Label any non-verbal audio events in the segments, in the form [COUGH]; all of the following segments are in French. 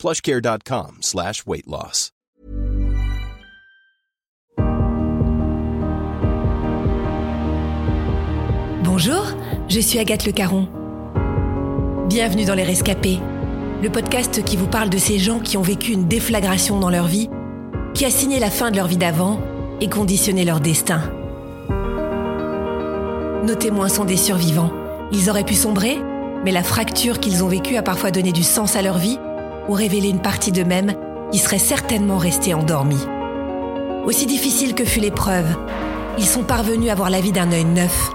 plushcare.com slash weight loss. Bonjour, je suis Agathe Le Caron. Bienvenue dans Les Rescapés, le podcast qui vous parle de ces gens qui ont vécu une déflagration dans leur vie, qui a signé la fin de leur vie d'avant et conditionné leur destin. Nos témoins sont des survivants. Ils auraient pu sombrer, mais la fracture qu'ils ont vécue a parfois donné du sens à leur vie ou révélé une partie d'eux-mêmes qui serait certainement restée endormie. Aussi difficile que fut l'épreuve, ils sont parvenus à voir la vie d'un œil neuf.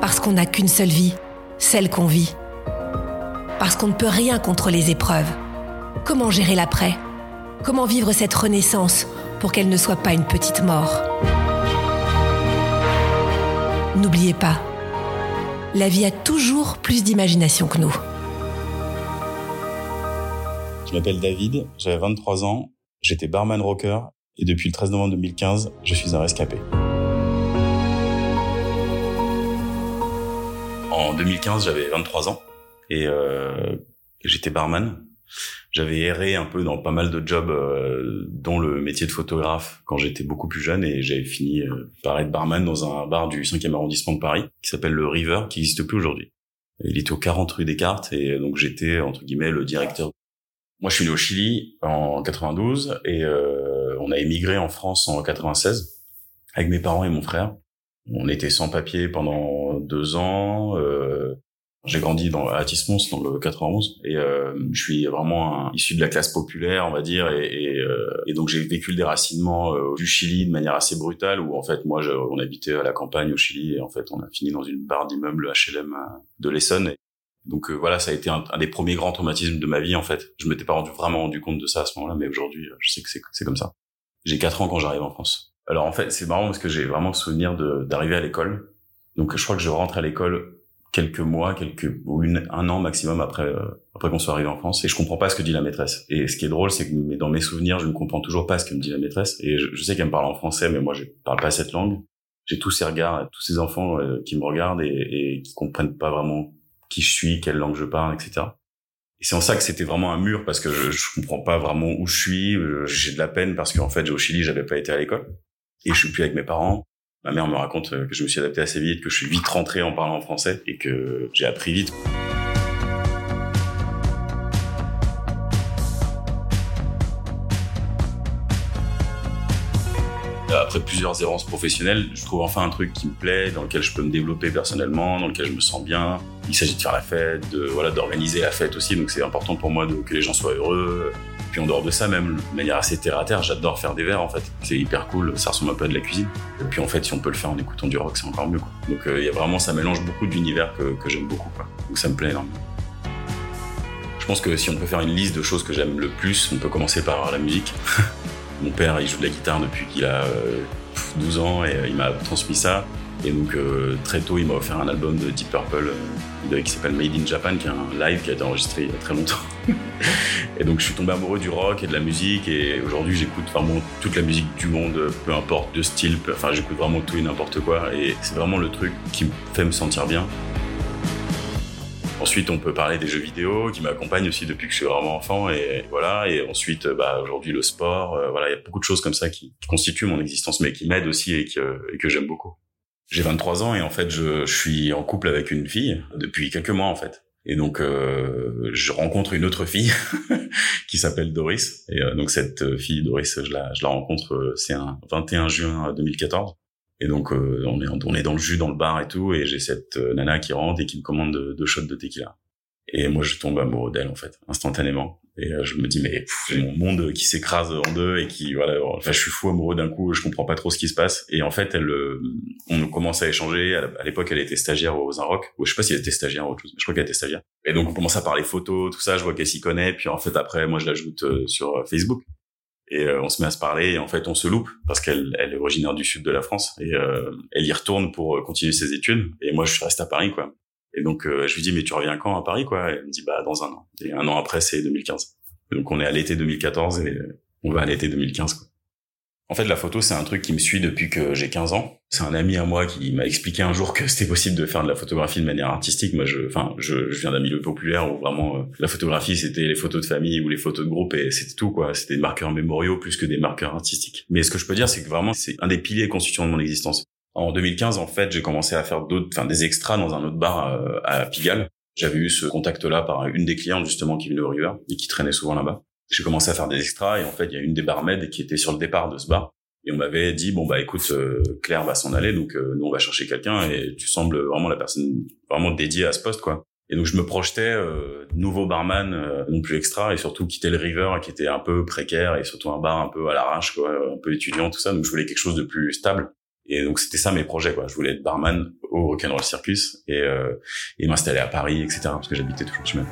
Parce qu'on n'a qu'une seule vie, celle qu'on vit. Parce qu'on ne peut rien contre les épreuves. Comment gérer l'après? Comment vivre cette renaissance pour qu'elle ne soit pas une petite mort? N'oubliez pas, la vie a toujours plus d'imagination que nous. Je m'appelle David, j'avais 23 ans, j'étais barman rocker et depuis le 13 novembre 2015, je suis un rescapé. En 2015, j'avais 23 ans et euh, j'étais barman. J'avais erré un peu dans pas mal de jobs, euh, dont le métier de photographe quand j'étais beaucoup plus jeune et j'avais fini euh, par être barman dans un bar du 5e arrondissement de Paris qui s'appelle le River, qui n'existe plus aujourd'hui. Il était au 40 rue Descartes et donc j'étais entre guillemets le directeur. Moi, je suis né au Chili en 92 et euh, on a émigré en France en 96 avec mes parents et mon frère. On était sans papier pendant deux ans. Euh, j'ai grandi dans à Tismons dans le 91 et euh, je suis vraiment un, issu de la classe populaire, on va dire, et, et, euh, et donc j'ai vécu le déracinement euh, du Chili de manière assez brutale où en fait moi on habitait à la campagne au Chili et en fait on a fini dans une barre d'immeubles HLM euh, de l'Essonne. Donc euh, voilà, ça a été un, des premiers grands traumatismes de ma vie en fait. Je m'étais pas rendu, vraiment rendu compte de ça à ce moment-là, mais aujourd'hui je sais que c'est comme ça. J'ai quatre ans quand j'arrive en France. Alors en fait c'est marrant parce que j'ai vraiment souvenir d'arriver à l'école. Donc je crois que je rentre à l'école quelques mois, quelques ou une, un an maximum après euh, après qu'on soit arrivé en France et je comprends pas ce que dit la maîtresse. Et ce qui est drôle, c'est que dans mes souvenirs, je ne comprends toujours pas ce que me dit la maîtresse et je, je sais qu'elle me parle en français, mais moi je parle pas cette langue. J'ai tous ces regards, tous ces enfants euh, qui me regardent et, et qui comprennent pas vraiment qui je suis, quelle langue je parle, etc. Et c'est en ça que c'était vraiment un mur parce que je, je comprends pas vraiment où je suis. J'ai de la peine parce qu'en fait, au Chili, j'avais pas été à l'école et je suis plus avec mes parents. Ma mère me raconte que je me suis adapté assez vite, que je suis vite rentré en parlant français et que j'ai appris vite. Après plusieurs errances professionnelles, je trouve enfin un truc qui me plaît, dans lequel je peux me développer personnellement, dans lequel je me sens bien. Il s'agit de faire la fête, de voilà, d'organiser la fête aussi, donc c'est important pour moi que les gens soient heureux, puis en dehors de ça, même de manière assez terre à terre, j'adore faire des verres en fait. C'est hyper cool, ça ressemble un peu à de la cuisine. Et puis en fait, si on peut le faire en écoutant du rock, c'est encore mieux. Donc il euh, y a vraiment, ça mélange beaucoup d'univers que, j'aime beaucoup. Donc ça me plaît énormément. Je pense que si on peut faire une liste de choses que j'aime le plus, on peut commencer par la musique. [LAUGHS] Mon père, il joue de la guitare depuis qu'il a euh, 12 ans et euh, il m'a transmis ça. Et donc euh, très tôt, il m'a offert un album de Deep Purple euh, qui s'appelle Made in Japan, qui est un live qui a été enregistré il y a très longtemps. [LAUGHS] et donc je suis tombé amoureux du rock et de la musique et aujourd'hui j'écoute vraiment toute la musique du monde, peu importe de style, enfin j'écoute vraiment tout et n'importe quoi et c'est vraiment le truc qui me fait me sentir bien. Ensuite, on peut parler des jeux vidéo qui m'accompagnent aussi depuis que je suis vraiment enfant et voilà. Et ensuite, bah, aujourd'hui le sport, euh, voilà, il y a beaucoup de choses comme ça qui, constituent mon existence, mais qui m'aident aussi et que, j'aime beaucoup. J'ai 23 ans et en fait, je, suis en couple avec une fille depuis quelques mois en fait. Et donc, euh, je rencontre une autre fille [LAUGHS] qui s'appelle Doris. Et euh, donc, cette fille, Doris, je la, je la rencontre, euh, c'est un 21 juin 2014. Et donc, euh, on, est, on est dans le jus, dans le bar et tout. Et j'ai cette euh, nana qui rentre et qui me commande deux, deux shots de tequila. Et moi, je tombe amoureux d'elle, en fait, instantanément. Et euh, je me dis, mais j'ai mon monde qui s'écrase en deux et qui, voilà, enfin, je suis fou amoureux d'un coup, je comprends pas trop ce qui se passe. Et en fait, elle, euh, on commence à échanger. À l'époque, elle était stagiaire aux Rock. Ou je sais pas si elle était stagiaire ou autre chose, mais je crois qu'elle était stagiaire. Et donc, on commence à parler photos, tout ça. Je vois qu'elle s'y connaît. Puis en fait, après, moi, je l'ajoute sur Facebook. Et euh, on se met à se parler et en fait on se loupe parce qu'elle elle est originaire du sud de la France et euh, elle y retourne pour continuer ses études et moi je reste à Paris quoi. Et donc je lui dis mais tu reviens quand à Paris quoi? Elle me dit bah dans un an. Et un an après c'est 2015. donc on est à l'été 2014 et on va à l'été 2015 quoi. En fait, la photo, c'est un truc qui me suit depuis que j'ai 15 ans. C'est un ami à moi qui m'a expliqué un jour que c'était possible de faire de la photographie de manière artistique. Moi, je, enfin, je, je viens d'un milieu populaire où vraiment euh, la photographie, c'était les photos de famille ou les photos de groupe et c'était tout, quoi. C'était des marqueurs mémoriaux plus que des marqueurs artistiques. Mais ce que je peux dire, c'est que vraiment, c'est un des piliers constituants de mon existence. En 2015, en fait, j'ai commencé à faire d'autres, enfin, des extras dans un autre bar euh, à Pigalle. J'avais eu ce contact-là par une des clientes, justement, qui venait au River et qui traînait souvent là-bas j'ai commencé à faire des extras et en fait il y a une des barmaids qui était sur le départ de ce bar et on m'avait dit bon bah écoute euh, Claire va s'en aller donc euh, nous on va chercher quelqu'un et tu sembles vraiment la personne vraiment dédiée à ce poste quoi. Et donc je me projetais euh, nouveau barman non plus extra et surtout quitter le River qui était un peu précaire et surtout un bar un peu à l'arrache quoi un peu étudiant tout ça. Donc je voulais quelque chose de plus stable et donc c'était ça mes projets quoi. Je voulais être barman au Rock'n'Roll Circus et et m'installer à Paris etc parce que j'habitais toujours chez mes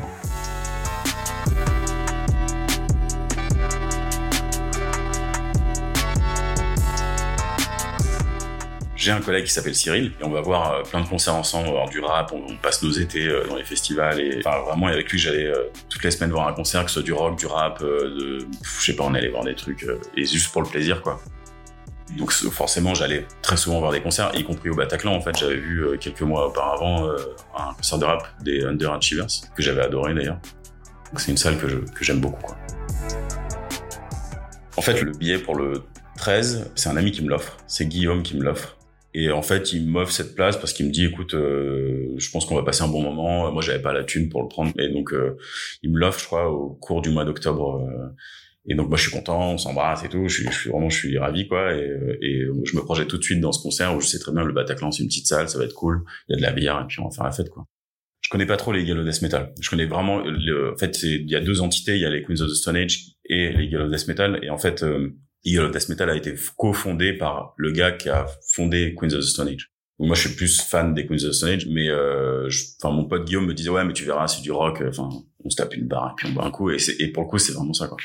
j'ai un collègue qui s'appelle Cyril et on va voir euh, plein de concerts ensemble, voir du rap, on, passe nos étés euh, dans les festivals et enfin vraiment avec lui j'allais euh, toutes les semaines voir un concert que ce soit du rock, du rap, de je sais pas on allait voir des trucs et juste pour le plaisir quoi. Donc forcément j'allais très souvent voir des concerts, y compris au Bataclan en fait j'avais vu quelques mois auparavant un concert de rap des Under Achievers que j'avais adoré d'ailleurs. C'est une salle que j'aime beaucoup. En fait le billet pour le 13, c'est un ami qui me l'offre, c'est Guillaume qui me l'offre. Et en fait, il m'offre cette place parce qu'il me dit, écoute, euh, je pense qu'on va passer un bon moment. Moi, j'avais pas la thune pour le prendre, et donc euh, il me l'offre, je crois, au cours du mois d'octobre. Euh. et donc moi, je suis content, on s'embrasse et tout. Je suis, je suis, vraiment, je suis ravi, quoi. Et, et je me projette tout de suite dans ce concert où je sais très bien le Bataclan, c'est une petite salle, ça va être cool. Il y a de la bière et puis on va faire la fête, quoi. Je connais pas trop les Gallo Death Metal. Je connais vraiment. Le, en fait, il y a deux entités. Il y a les Queens of the Stone Age et les Gallo Death Metal. Et en fait, Eagle of Death Metal a été cofondé par le gars qui a fondé Queens of the Stone Age moi, je suis plus fan des Queens of the Stone Age, mais euh, enfin, mon pote Guillaume me disait ouais, mais tu verras, c'est du rock. Enfin, on se tape une barre et puis on boit un coup, et, et pour le coup, c'est vraiment ça quoi.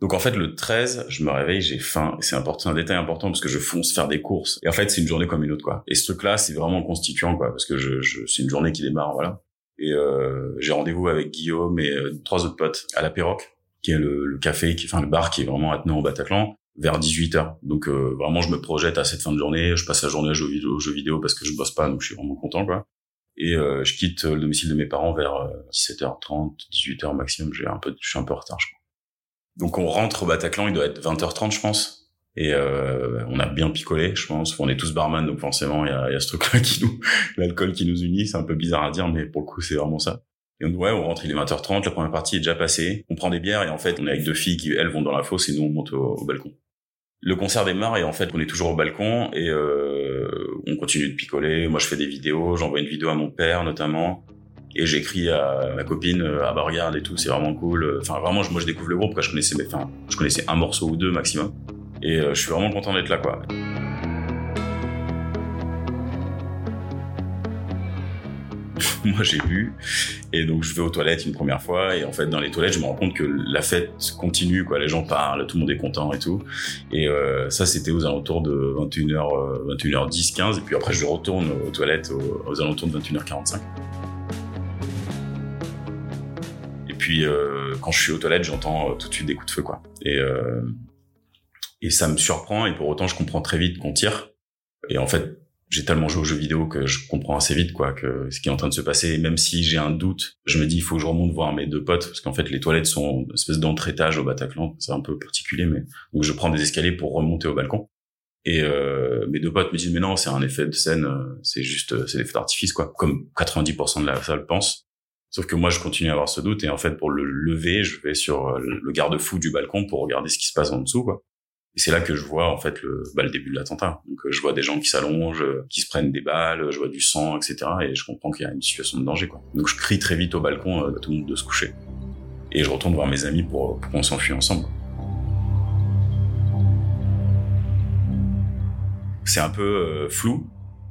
Donc en fait, le 13, je me réveille, j'ai faim, c'est important, un détail important parce que je fonce faire des courses. Et en fait, c'est une journée comme une autre quoi. Et ce truc-là, c'est vraiment constituant quoi, parce que je, je c'est une journée qui démarre voilà. Et euh, j'ai rendez-vous avec Guillaume et euh, trois autres potes à la Perroque, qui est le, le, café, qui, enfin le bar qui est vraiment attenant au Bataclan vers 18 h Donc euh, vraiment, je me projette à cette fin de journée. Je passe la journée à jouer vidéo, jeux vidéo parce que je bosse pas, donc je suis vraiment content, quoi. Et euh, je quitte le domicile de mes parents vers 17h30, euh, 18h maximum. J'ai un peu, je suis un peu en retard, je crois. Donc on rentre au Bataclan, il doit être 20h30, je pense. Et on a bien picolé, je pense. On est tous barman, donc forcément, il y a, y a, ce truc-là [LAUGHS] qui nous, l'alcool qui nous unit. C'est un peu bizarre à dire, mais pour le coup, c'est vraiment ça. Et on, ouais, on rentre, il est 20h30, la première partie est déjà passée. On prend des bières et en fait, on est avec deux filles qui, elles, vont dans la fosse et nous, on monte au balcon le concert démarre et en fait on est toujours au balcon et euh, on continue de picoler. Moi je fais des vidéos, j'envoie une vidéo à mon père notamment et j'écris à ma copine ah bah regarde et tout c'est vraiment cool. Enfin vraiment moi je découvre le groupe parce que je connaissais enfin je connaissais un morceau ou deux maximum et euh, je suis vraiment content d'être là quoi. [LAUGHS] moi j'ai vu et donc je vais aux toilettes une première fois. Et en fait dans les toilettes je me rends compte que la fête continue quoi. Les gens parlent tout le monde est content et tout. Et euh, ça c'était aux alentours de 21h 21h10 15 et puis après je retourne aux toilettes aux, alentours de 21h45 et puis euh, quand je suis aux toilettes j'entends tout de suite des coups de feu quoi. Et euh, et ça me surprend. Et pour autant je comprends très vite qu'on tire. Et en fait j'ai tellement joué aux jeux vidéo que je comprends assez vite quoi que ce qui est en train de se passer. Et même si j'ai un doute, je me dis il faut que je remonte voir mes deux potes parce qu'en fait les toilettes sont une espèce d'entre-étage au Bataclan. C'est un peu particulier, mais donc je prends des escaliers pour remonter au balcon. Et euh, mes deux potes me disent mais non c'est un effet de scène, euh, c'est juste euh, c'est l'effet d'artifice quoi, comme 90% de la salle pense. Sauf que moi je continue à avoir ce doute et en fait pour le lever je vais sur euh, le garde-fou du balcon pour regarder ce qui se passe en dessous quoi. Et c'est là que je vois en fait le, bah, début de l'attentat. Donc euh, je vois des gens qui s'allongent, euh, qui se prennent des balles, je vois du sang, etc. Et je comprends qu'il y a une situation de danger. Donc je crie très vite au balcon euh, à tout le monde de se coucher. Et je retourne voir mes amis pour, qu'on s'enfuit ensemble. C'est un peu flou.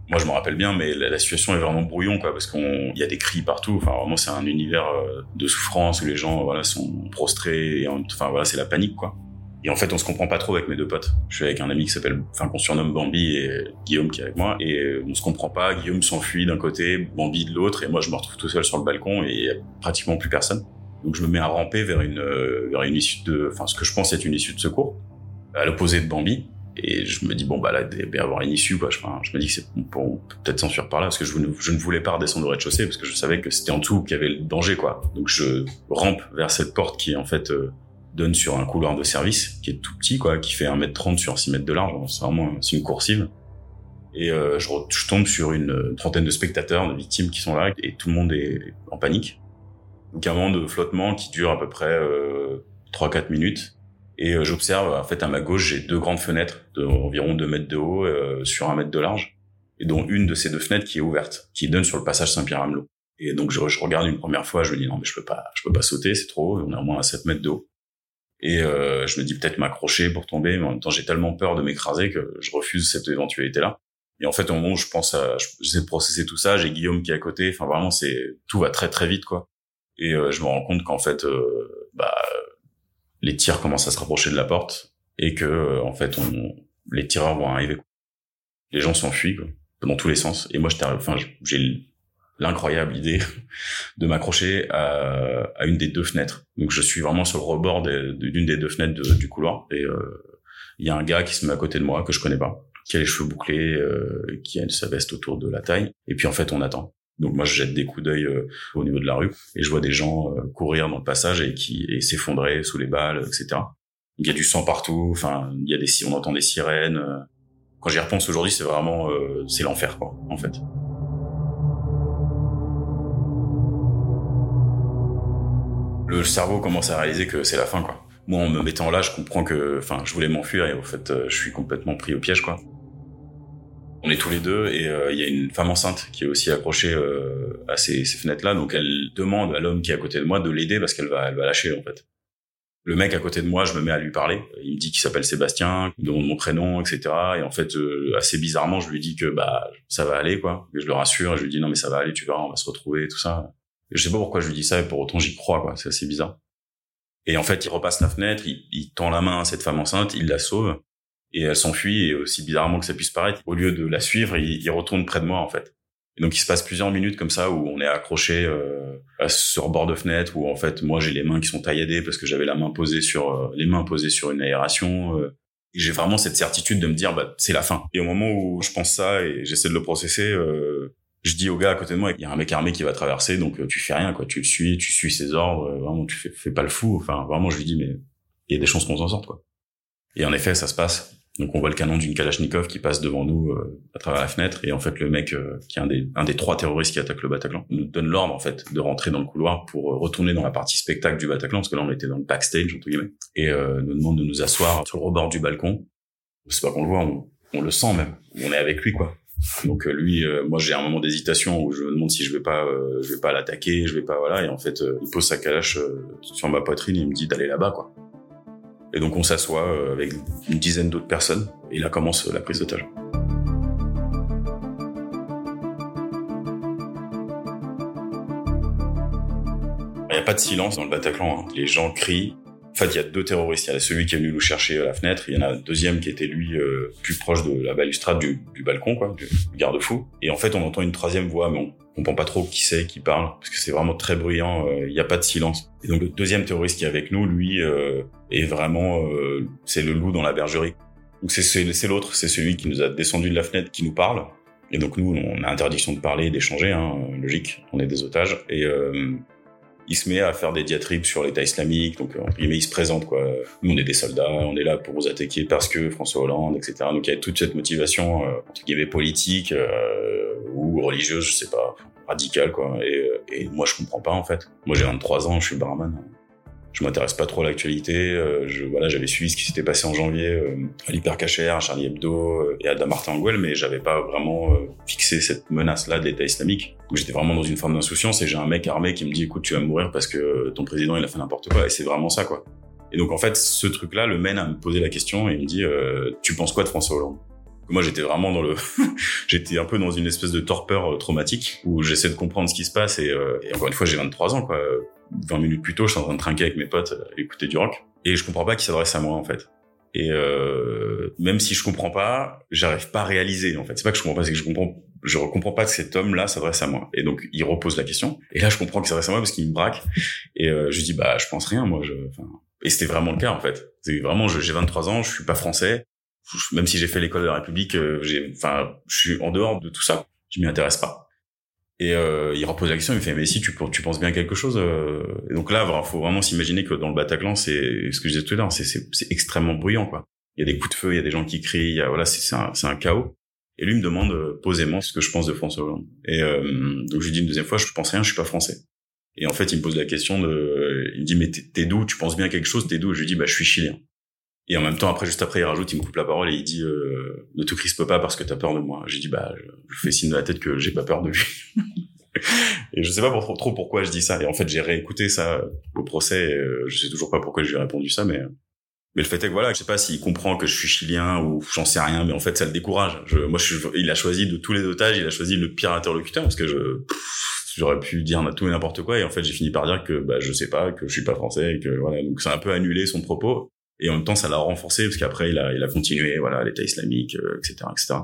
Moi, je me rappelle bien, mais la, situation est vraiment brouillon, quoi, parce qu'on, y a des cris partout. Enfin, vraiment, c'est un univers de souffrance où les gens, voilà, sont prostrés. Et enfin, voilà, c'est la panique, quoi. Et en fait, on se comprend pas trop avec mes deux potes. Je suis avec un ami qui s'appelle, enfin, qu'on surnomme Bambi et Guillaume qui est avec moi. Et on se comprend pas. Guillaume s'enfuit d'un côté, Bambi de l'autre. Et moi, je me retrouve tout seul sur le balcon et y a pratiquement plus personne. Donc, je me mets à ramper vers une, vers une issue de, enfin, ce que je pense être une issue de secours. À l'opposé de Bambi. Et je me dis, bon, bah là, il doit y avoir une issue, quoi. Je, me dis que c'est, on peut peut-être s'enfuir par là, parce que je, ne voulais pas redescendre au rez-de-chaussée, parce que je savais que c'était en dessous qu'il y avait le danger, quoi. Donc je rampe vers cette porte qui, en fait, euh, donne sur un couloir de service qui est tout petit, quoi, qui fait 1m30 sur 6 mètres de large. C'est vraiment c'est une coursive. Et euh, je, tombe sur une trentaine de spectateurs, de victimes qui sont là, et tout le monde est en panique. Donc un moment de flottement qui dure à peu près euh, 3-4 minutes. Et euh, j'observe, en fait, à ma gauche, j'ai deux grandes fenêtres d'environ 2 mètres de haut euh, sur 1 mètre de large, et dont une de ces deux fenêtres qui est ouverte, qui donne sur le passage Saint-Pierre-Amelot. Et donc je, je, regarde une première fois, je me dis non mais je peux pas, je peux pas sauter, c'est trop haut, on est au moins à 7 mètres de haut. Et euh, je me dis peut-être m'accrocher pour tomber, mais en même temps j'ai tellement peur de m'écraser que je refuse cette éventualité-là. Et en fait au moment où je pense à, j'essaie de processer tout ça, j'ai Guillaume qui est à côté. Enfin vraiment c'est tout va très très vite quoi. Et euh, je me rends compte qu'en fait euh, bah les tirs commencent à se rapprocher de la porte et que euh, en fait on les tireurs vont arriver. Les gens s'enfuient quoi, dans tous les sens. Et moi j'étais enfin j'ai l'incroyable idée de m'accrocher à, à, une des deux fenêtres. Donc je suis vraiment sur le rebord d'une des deux fenêtres du couloir et euh, il y a un gars qui se met à côté de moi que je connais pas, qui a les cheveux bouclés, euh, qui a sa veste autour de la taille et puis en fait on attend. Donc moi je jette des coups d'œil euh, au niveau de la rue et je vois des gens euh, courir dans le passage et qui et s'effondrer sous les balles, etc. Il y a du sang partout, enfin il y a des on entend des sirènes. Quand j'y repense aujourd'hui, c'est vraiment c'est l'enfer quoi en fait. Le cerveau commence à réaliser que c'est la fin, quoi. Moi, en me mettant là, je comprends que, enfin, je voulais m'enfuir et au fait, euh, je suis complètement pris au piège, quoi. On est tous les deux et euh, il y a une femme enceinte qui est aussi accrochée euh, à ces, fenêtres-là, donc elle demande à l'homme qui est à côté de moi de l'aider parce qu'elle va, elle va lâcher en fait. Le mec à côté de moi, je me mets à lui parler. Il me dit qu'il s'appelle Sébastien, il demande mon prénom, etc. Et en fait, assez bizarrement, je lui dis que bah ça va aller quoi. Je le rassure et je lui dis non mais ça va aller, tu verras, on va se retrouver, tout ça. Je sais pas pourquoi je lui dis ça, et pour autant j'y crois, quoi. C'est assez bizarre. Et en fait, il repasse la fenêtre, il, tend la main à cette femme enceinte, il la sauve, et elle s'enfuit, et aussi bizarrement que ça puisse paraître, au lieu de la suivre, il, il, retourne près de moi, en fait. Et donc il se passe plusieurs minutes comme ça, où on est accroché euh, sur bord de fenêtre, où en fait, moi j'ai les mains qui sont tailladées, parce que j'avais la main posée sur, euh, les mains posées sur une aération, euh, et j'ai vraiment cette certitude de me dire, bah, c'est la fin. Et au moment où je pense ça, et j'essaie de le processer, euh, je dis au gars à côté de moi, il y a un mec armé qui va traverser, donc euh, tu fais rien, quoi. Tu le suis, tu suis ses ordres, euh, vraiment, tu fais, pas le fou. Enfin, vraiment, je lui dis, mais il y a des chances qu'on s'en sorte, quoi. Et en effet, ça se passe. Donc on voit le canon d'une Kalachnikov qui passe devant nous euh, à travers la fenêtre, et en fait, le mec qui est un des, un des trois terroristes qui attaque le Bataclan nous donne l'ordre en fait de rentrer dans le couloir pour retourner dans la partie spectacle du Bataclan, parce que là on était dans le backstage entre guillemets, et nous demande de nous asseoir sur le rebord du balcon. C'est pas qu'on le voit, on le sent même. On est avec lui, quoi. Donc euh, lui, euh, moi j'ai un moment d'hésitation où je me demande si je vais pas, euh, je vais pas l'attaquer, je vais pas voilà. Et en fait, il pose sa calache sur ma poitrine et il me dit d'aller là-bas quoi. Et donc on s'assoit avec une dizaine d'autres personnes et là commence la prise d'otage. Il n'y a pas de silence dans le Bataclan. Hein. Les gens crient, en fait, il y a deux terroristes. Il y a celui qui est venu nous chercher à la fenêtre. Il y en a un deuxième qui était lui euh, plus proche de la balustrade du, balcon, du, garde-fou. Et en fait, on entend une troisième voix, mais on comprend pas trop qui c'est qui parle parce que c'est vraiment très bruyant. Euh, il n'y a pas de silence. Et donc le deuxième terroriste qui est avec nous, lui, euh, est vraiment, c'est le loup dans la bergerie. Donc c'est l'autre, c'est celui qui nous a descendu de la fenêtre, qui nous parle. Et donc nous, on a interdiction de parler, d'échanger, hein, logique. On est des otages. Et il se met à faire des diatribes sur l'État islamique, donc entre guillemets, il se présente quoi. Nous, on est des soldats, on est là pour vous attaquer parce que François Hollande, etc. Donc il y a toute cette motivation euh, entre guillemets politique euh, ou religieuse, je sais pas, radicale quoi. Et, euh, et moi, je comprends pas en fait. Moi, j'ai 23 ans, je suis barman je m'intéresse pas trop à l'actualité. Euh, je, voilà, j'avais suivi ce qui s'était passé en janvier euh, à l'Hypercacher, à Charlie Hebdo euh, et à Damartin Anguel, mais j'avais pas vraiment fixé cette menace-là de l'État islamique. J'étais vraiment dans une forme d'insouciance et j'ai un mec armé qui me dit écoute, tu vas mourir parce que ton président il a fait n'importe quoi et c'est vraiment ça quoi. Et donc en fait, ce truc-là le mène à me poser la question et il me dit tu penses quoi de François Hollande? Moi, j'étais vraiment dans le, [LAUGHS] j'étais un peu dans une espèce de torpeur traumatique où j'essaie de comprendre ce qui se passe et encore une fois, j'ai 23 ans, quoi 20 minutes plus tôt, je suis en train de trinquer avec mes potes, euh, écouter du rock, et je comprends pas qu'il s'adresse à moi en fait. Et euh, même si je comprends pas, j'arrive pas à réaliser en fait. C'est pas que je comprends pas, c'est que je comprends, je comprends pas que cet homme-là s'adresse à moi. Et donc il repose la question. Et là je comprends qu'il s'adresse à moi parce qu'il me braque. Et euh, je dis bah je pense rien moi. Je, et c'était vraiment le cas en fait. C'est vraiment j'ai 23 ans, je suis pas français. Même si j'ai fait l'école de la République, euh, enfin, je suis en dehors de tout ça. Je m'y intéresse pas. Et euh, il repose la question, il me fait mais si tu, tu penses bien quelque chose. Euh... Donc là, il faut vraiment s'imaginer que dans le Bataclan, c'est ce que je disais tout à l'heure, c'est c'est extrêmement bruyant quoi. Il y a des coups de feu, il y a des gens qui crient, il y a, voilà, c'est un, un chaos. Et lui me demande euh, posément ce que je pense de François Hollande. Et euh, donc je lui dis une deuxième fois, je pense rien, je suis pas français. Et en fait, il me pose la question de, il me dit mais t'es d'où? Tu penses bien quelque chose? T'es d'où? Je lui dis bah je suis chilien. Et en même temps, après, juste après, il rajoute, il me coupe la parole et il dit euh, ne te crispe pas parce que t'as peur de moi. J'ai dit bah je, fais signe de la tête que j'ai pas peur de lui. [LAUGHS] et je sais pas trop, pourquoi je dis ça. Et en fait, j'ai réécouté ça au procès. Et, euh, je sais toujours pas pourquoi je lui ai répondu ça, mais mais le fait est que voilà, je sais pas s'il comprend que je suis chilien ou j'en sais rien, mais en fait, ça le décourage. Je, moi, je, il a choisi de tous les otages, il a choisi le pire interlocuteur parce que je j'aurais pu dire tout et n'importe quoi et en fait j'ai fini par dire que bah je sais pas que je suis pas français et que voilà donc ça a un peu annulé son propos et en même temps ça l'a renforcé parce qu'après il a il a continué voilà l'état islamique etc euh, etc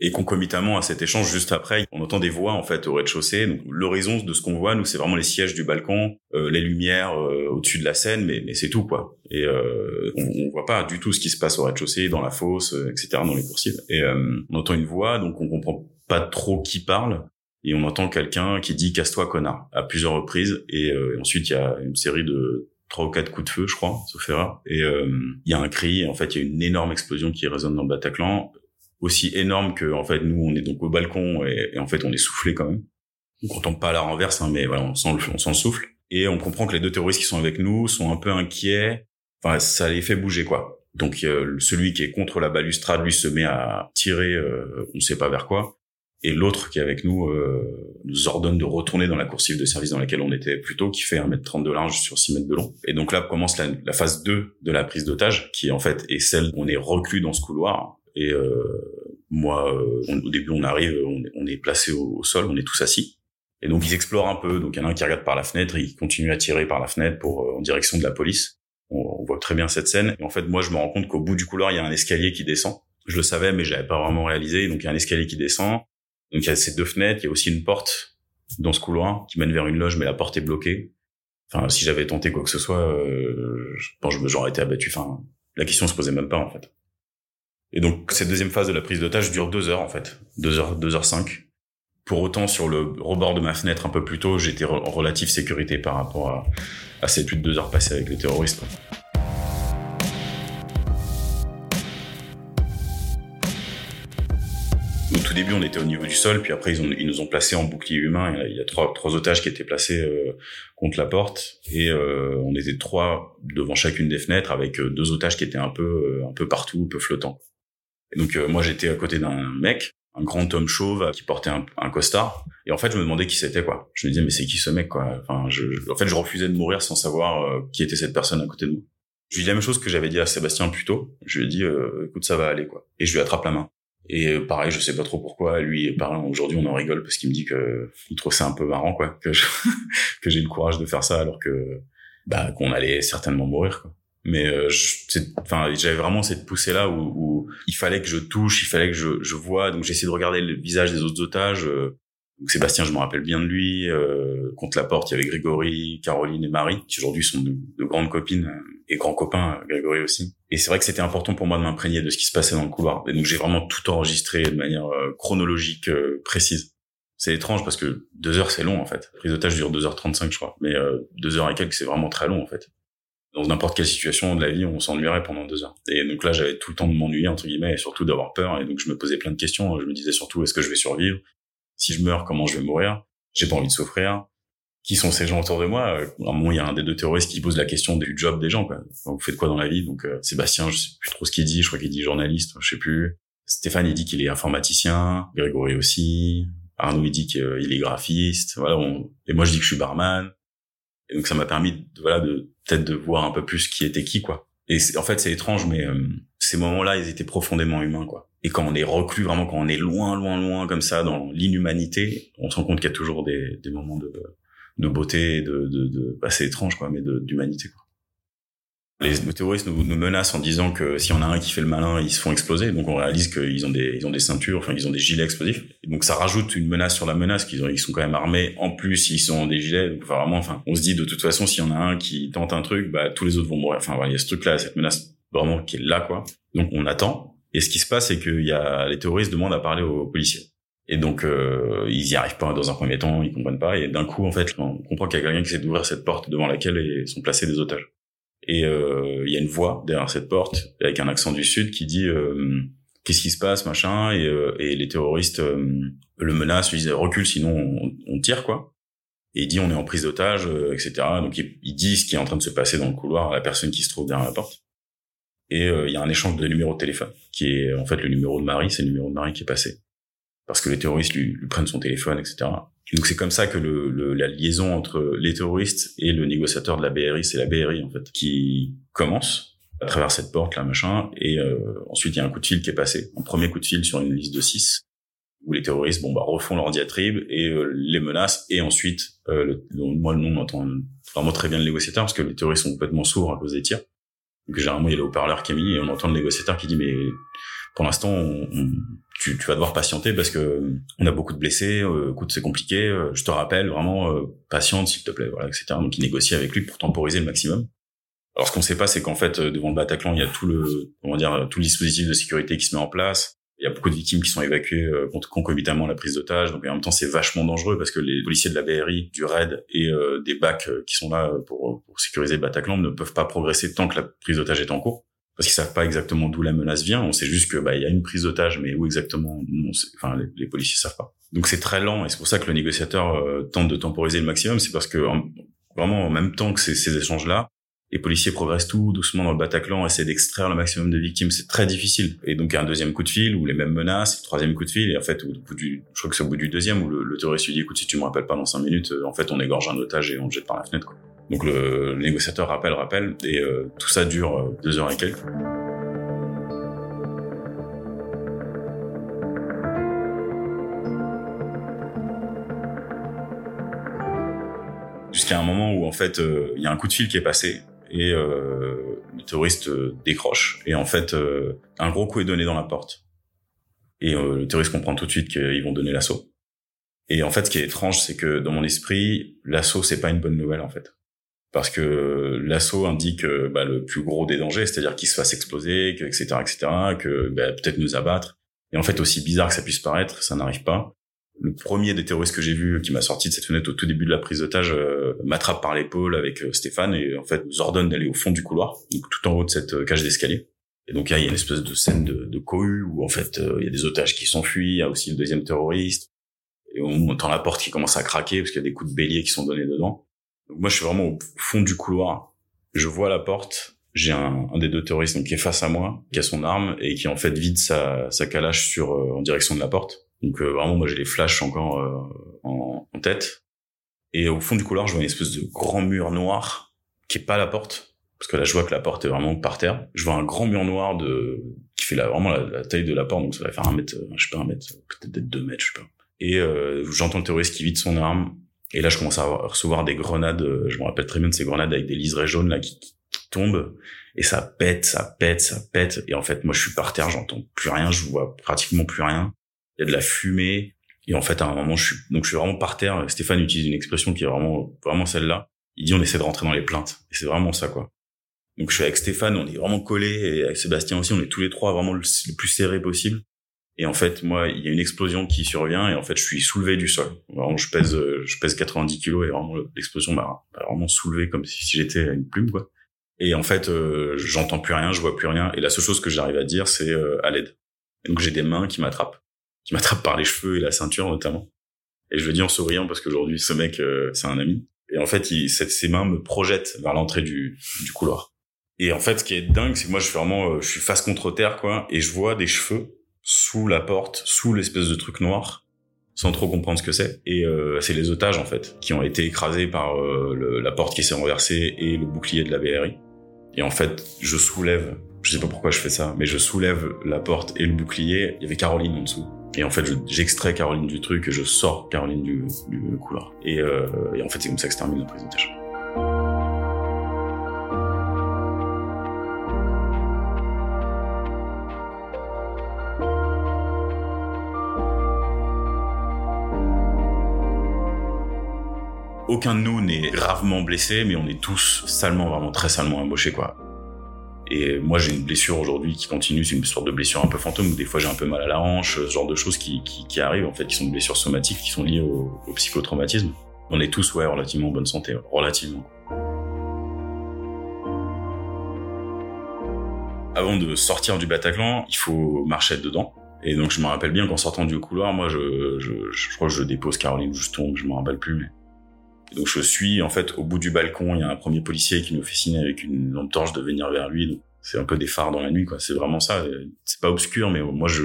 et concomitamment à cet échange juste après on entend des voix en fait au rez-de-chaussée. Donc l'horizon de ce qu'on voit nous c'est vraiment les sièges du balcon euh, les lumières euh, au-dessus de la scène mais mais c'est tout quoi. Et euh, on, on, voit pas du tout ce qui se passe au rez-de-chaussée dans la fosse etc dans les coursives. Et on entend une voix donc on comprend pas trop qui parle. Et on entend quelqu'un qui dit casse-toi connard à plusieurs reprises. Et ensuite il y a une série de trois ou quatre coups de feu, je crois, sauf erreur. Et euh, il y a un cri. En fait, il y a une énorme explosion qui résonne dans le Bataclan, aussi énorme que en fait nous on est donc au balcon et, en fait on est soufflé quand même. Donc on tombe pas à la renverse, hein, mais voilà, on sent le, on sent le souffle. Et on comprend que les deux terroristes qui sont avec nous sont un peu inquiets. Enfin, ça les fait bouger quoi. Donc euh, celui qui est contre la balustrade lui se met à tirer, euh, on sait pas vers quoi et l'autre qui est avec nous euh, nous ordonne de retourner dans la coursive de service dans laquelle on était plus tôt, qui fait 1m30 de large sur 6 mètres de long. Et donc là commence la, phase 2 de la prise d'otage, qui en fait est celle où on est reclus dans ce couloir. Et euh, moi, euh, au début, on arrive, on, on est placé au, sol, on est tous assis. Et donc ils explorent un peu. Donc il y en a un qui regarde par la fenêtre, et il continue à tirer par la fenêtre pour euh, en direction de la police. On, on voit très bien cette scène. Et en fait, moi, je me rends compte qu'au bout du couloir, il y a un escalier qui descend. Je le savais, mais j'avais pas vraiment réalisé. Donc il y a un escalier qui descend donc il y a ces deux fenêtres, il y a aussi une porte dans ce couloir qui mène vers une loge, mais la porte est bloquée. Enfin, si j'avais tenté quoi que ce soit, euh, je pense que j'aurais été abattu. Enfin, la question se posait même pas en fait. Et donc cette deuxième phase de la prise d'otage dure deux heures en fait, deux heures, deux heures cinq. Pour autant, sur le rebord de ma fenêtre un peu plus tôt, j'étais en relative sécurité par rapport à, à ces plus de deux heures passées avec les terroristes. Début, on était au niveau du sol, puis après ils, nous ont placés en bouclier humain. Il y a trois, trois otages qui étaient placés euh, contre la porte, et euh, on était trois devant chacune des fenêtres avec euh, deux otages qui étaient un peu, un peu partout, un peu flottants. Et donc moi j'étais à côté d'un mec, un grand homme chauve qui portait un, costard, et en fait je me demandais qui c'était quoi. Je me disais mais c'est qui ce mec quoi? En fait je refusais de mourir sans savoir qui était cette personne à côté de moi. Je lui dis la même chose que j'avais dit à Sébastien plus tôt. Je lui ai dit écoute ça va aller quoi, et je lui attrape la main. Et euh, pareil, je sais pas trop pourquoi. Lui, pareil, aujourd'hui, on en rigole parce qu'il me dit que il trouve ça un peu marrant, quoi, que [LAUGHS] que j'ai le courage de faire ça alors que bah qu'on allait certainement mourir, quoi. Mais euh, enfin, j'avais vraiment cette poussée là où, où, il fallait que je touche, il fallait que je, je vois. Donc j'essaie de regarder le visage des autres otages. Euh, donc Sébastien, je me rappelle bien de lui. Euh, contre la porte, il y avait Grégory, Caroline et Marie, qui aujourd'hui sont de, de, grandes copines et grands copains, Grégory aussi. Et c'est vrai que c'était important pour moi de m'imprégner de ce qui se passait dans le couloir. Et donc j'ai vraiment tout enregistré de manière chronologique, précise. C'est étrange parce que deux heures c'est long en fait. La prise d'otage dure 2h35 je crois. Mais deux heures et quelques c'est vraiment très long en fait. Dans n'importe quelle situation de la vie, on s'ennuierait pendant deux heures. Et donc là, j'avais tout le temps de m'ennuyer, entre guillemets, et surtout d'avoir peur. Et donc, je me posais plein de questions. Je me disais surtout, est-ce que je vais survivre? si je meurs, comment je vais mourir? J'ai pas envie de souffrir. Qui sont ces gens autour de moi À un moment, il y a un des deux terroristes qui pose la question du job des gens. Quoi. Vous faites quoi dans la vie? Donc euh, Sébastien, je sais plus trop ce qu'il dit. Je crois qu'il dit journaliste, je sais plus. Stéphane, il dit qu'il est informaticien. Grégory aussi. Arnaud, il dit qu'il est graphiste. Voilà. Et moi, je dis que je suis barman. Et donc, ça m'a permis, de, voilà, de peut-être de voir un peu plus qui était qui, quoi. Et en fait, c'est étrange, mais euh, ces moments-là, ils étaient profondément humains, quoi. Et quand on est reclus, vraiment, quand on est loin, loin, loin, comme ça, dans l'inhumanité, on se rend compte qu'il y a toujours des, des moments de, de beauté, de, de, de bah, c'est étrange quoi, mais d'humanité. Les, terroristes nous, nous, menacent en disant que s'il y en a un qui fait le malin, ils se font exploser. Donc on réalise qu'ils ont des, ils ont des ceintures, enfin ils ont des gilets explosifs. Donc ça rajoute une menace sur la menace qu'ils ont, ils sont quand même armés. En plus, ils sont des gilets. Donc vraiment, enfin, on se dit de toute façon, s'il y en a un qui tente un truc, bah tous les autres vont mourir. Enfin, il y a ce truc-là, cette menace vraiment qui est là, quoi. Donc on attend. Et ce qui se passe, c'est qu'il y a les terroristes demandent à parler aux policiers. Et donc euh, ils y arrivent pas dans un premier temps, ils comprennent pas. Et d'un coup, en fait, on comprend qu'il y a quelqu'un qui essaie d'ouvrir cette porte devant laquelle sont placés des otages. Et euh, il y a une voix derrière cette porte avec un accent du sud qui dit euh, qu'est-ce qui se passe machin? Et, euh, et les terroristes le menacent lui disent recule sinon on, on, tire quoi et il dit on est en prise d'otage etc donc il, il, dit ce qui est en train de se passer dans le couloir à la personne qui se trouve derrière la porte. Et il y a un échange de numéros de téléphone qui est en fait le numéro de Marie c'est le numéro de Marie qui est passé parce que les terroristes lui, lui prennent son téléphone etc donc c'est comme ça que le, le, la liaison entre les terroristes et le négociateur de la BRI, c'est la BRI en fait, qui commence à travers cette porte là machin, et euh, ensuite il y a un coup de fil qui est passé, un premier coup de fil sur une liste de six où les terroristes bon bah refont leur diatribe et euh, les menacent et ensuite euh, le, moi le nom m'entend vraiment très bien le négociateur parce que les terroristes sont complètement sourds à cause des tirs. Donc généralement il y a le haut-parleur qui est et on entend le négociateur qui dit mais pour l'instant on, on tu, tu, vas devoir patienter parce que on a beaucoup de blessés, euh, écoute c'est compliqué, euh, je te rappelle vraiment euh, patiente s'il te plaît, voilà, etc. Donc il négocie avec lui pour temporiser le maximum. Alors ce qu'on sait pas, c'est qu'en fait devant le Bataclan, il y a tout le comment dire tout le dispositif de sécurité qui se met en place. Il y a beaucoup de victimes qui sont évacuées euh, concomitamment à la prise d'otage. Donc en même temps, c'est vachement dangereux parce que les policiers de la BRI, du RAID et des BAC qui sont là pour, pour sécuriser le Bataclan ne peuvent pas progresser tant que la prise d'otage est en cours parce qu'ils savent pas exactement d'où la menace vient. On sait juste que bah il y a une prise d'otage, mais où exactement, non, enfin les, les, policiers savent pas. Donc c'est très lent et c'est pour ça que le négociateur euh, tente de temporiser le maximum. C'est parce que vraiment en même temps que ces, ces échanges-là, les policiers progressent tout doucement dans le Bataclan, essaient d'extraire le maximum de victimes. C'est très difficile. Et donc il y a un deuxième coup de fil ou les mêmes menaces, troisième coup de fil et en fait au bout du, je crois que c'est au bout du deuxième où le, le terroriste lui dit écoute si tu me rappelles pas dans cinq minutes, euh, en fait on égorge un otage et on le jette par la fenêtre. Quoi. Donc le, négociateur rappelle, rappelle, et euh, tout ça dure euh, deux heures et quelques. Jusqu'à un moment où en fait euh, il y a un coup de fil qui est passé et le terroriste décroche et en fait un gros coup est donné dans la porte et le terroriste comprend tout de suite qu'ils vont donner l'assaut. Et en fait, ce qui est étrange, c'est que dans mon esprit, l'assaut, c'est pas une bonne nouvelle, en fait parce que l'assaut indique euh, bah, le plus gros des dangers, c'est-à-dire qu'il se fasse exploser, que, etc., etc., que bah, peut-être nous abattre. Et en fait, aussi bizarre que ça puisse paraître, ça n'arrive pas. Le premier des terroristes que j'ai vu qui m'a sorti de cette fenêtre au tout début de la prise d'otage euh, m'attrape par l'épaule avec euh, Stéphane et en fait nous ordonne d'aller au fond du couloir, donc tout en haut de cette cage d'escalier. Et donc là, il y a une espèce de scène de, de cohue où en fait il y a des otages qui s'enfuient, il y a aussi le deuxième terroriste. Et on entend la porte qui commence à craquer parce qu'il y a des coups de bélier qui sont donnés dedans. Moi, je suis vraiment au fond du couloir. Je vois la porte. J'ai un, un, des deux terroristes qui est face à moi, qui a son arme et qui en fait vide sa, sa calache sur euh, en direction de la porte. Donc euh, vraiment, moi, j'ai les flashs encore euh, en, en, tête. Et au fond du couloir, je vois une espèce de grand mur noir qui est pas la porte, parce que là, je vois que la porte est vraiment par terre. Je vois un grand mur noir de qui fait la, vraiment la, taille de la porte, donc ça va faire un mètre, je sais pas un mètre, peut-être deux mètres, je sais pas. Et j'entends le terroriste qui vide son arme et là, je commence à recevoir des grenades. Euh, je me rappelle très bien de ces grenades avec des liserés jaunes là qui, tombent et ça pète, ça pète, ça pète. Et en fait, moi, je suis par terre, j'entends plus rien, je vois pratiquement plus rien. Il y a de la fumée. Et en fait, à un moment, je suis donc je suis vraiment par terre. Stéphane utilise une expression qui est vraiment vraiment celle-là. Il dit on essaie de rentrer dans les plaintes. Et c'est vraiment ça quoi. Donc je suis avec Stéphane, on est vraiment collés et avec Sébastien aussi, on est tous les trois vraiment le plus serré possible. Et en fait, moi, il y a une explosion qui survient et en fait, je suis soulevé du sol. Vraiment, je pèse, je pèse 90 kilos et vraiment l'explosion m'a vraiment soulevé comme si j'étais une plume, quoi. Et en fait, euh, j'entends plus rien, je vois plus rien. Et la seule chose que j'arrive à dire, c'est euh, à l'aide. Donc j'ai des mains qui m'attrapent, qui m'attrapent par les cheveux et la ceinture notamment. Et je le dis en souriant parce qu'aujourd'hui, ce mec, euh, c'est un ami. Et en fait, il, ses mains me projettent vers l'entrée du, du couloir. Et en fait, ce qui est dingue, c'est que moi, je suis vraiment, je suis face contre terre, quoi, et je vois des cheveux sous la porte, sous l'espèce de truc noir, sans trop comprendre ce que c'est. Et euh, c'est les otages en fait qui ont été écrasés par euh, la porte qui s'est renversée et le bouclier de la BRI. Et en fait, je soulève, je sais pas pourquoi je fais ça, mais je soulève la porte et le bouclier. Il y avait Caroline en dessous. Et en fait, j'extrais Caroline du truc et je sors Caroline du, du couloir. Et, euh, et en fait, c'est comme ça que se termine la prise aucun de nous n'est gravement blessé, mais on est tous salement, vraiment très salement embauchés, quoi. Et moi, j'ai une blessure aujourd'hui qui continue, c'est une sorte de blessure un peu fantôme, où des fois j'ai un peu mal à la hanche, ce genre de choses qui, arrivent, en fait, qui sont des blessures somatiques, qui sont liées au, au psychotraumatisme. On est tous, ouais, relativement en bonne santé, relativement. Avant de sortir du Bataclan, il faut marcher dedans. Et donc je me rappelle bien qu'en sortant du couloir, moi je, crois que je dépose Caroline Juston, je me rappelle plus, mais donc je suis en fait au bout du balcon, il y a un premier policier qui nous fait signe avec une lampe torche de venir vers lui. c'est un peu des phares dans la nuit, quoi. C'est vraiment ça. C'est pas obscur, mais moi je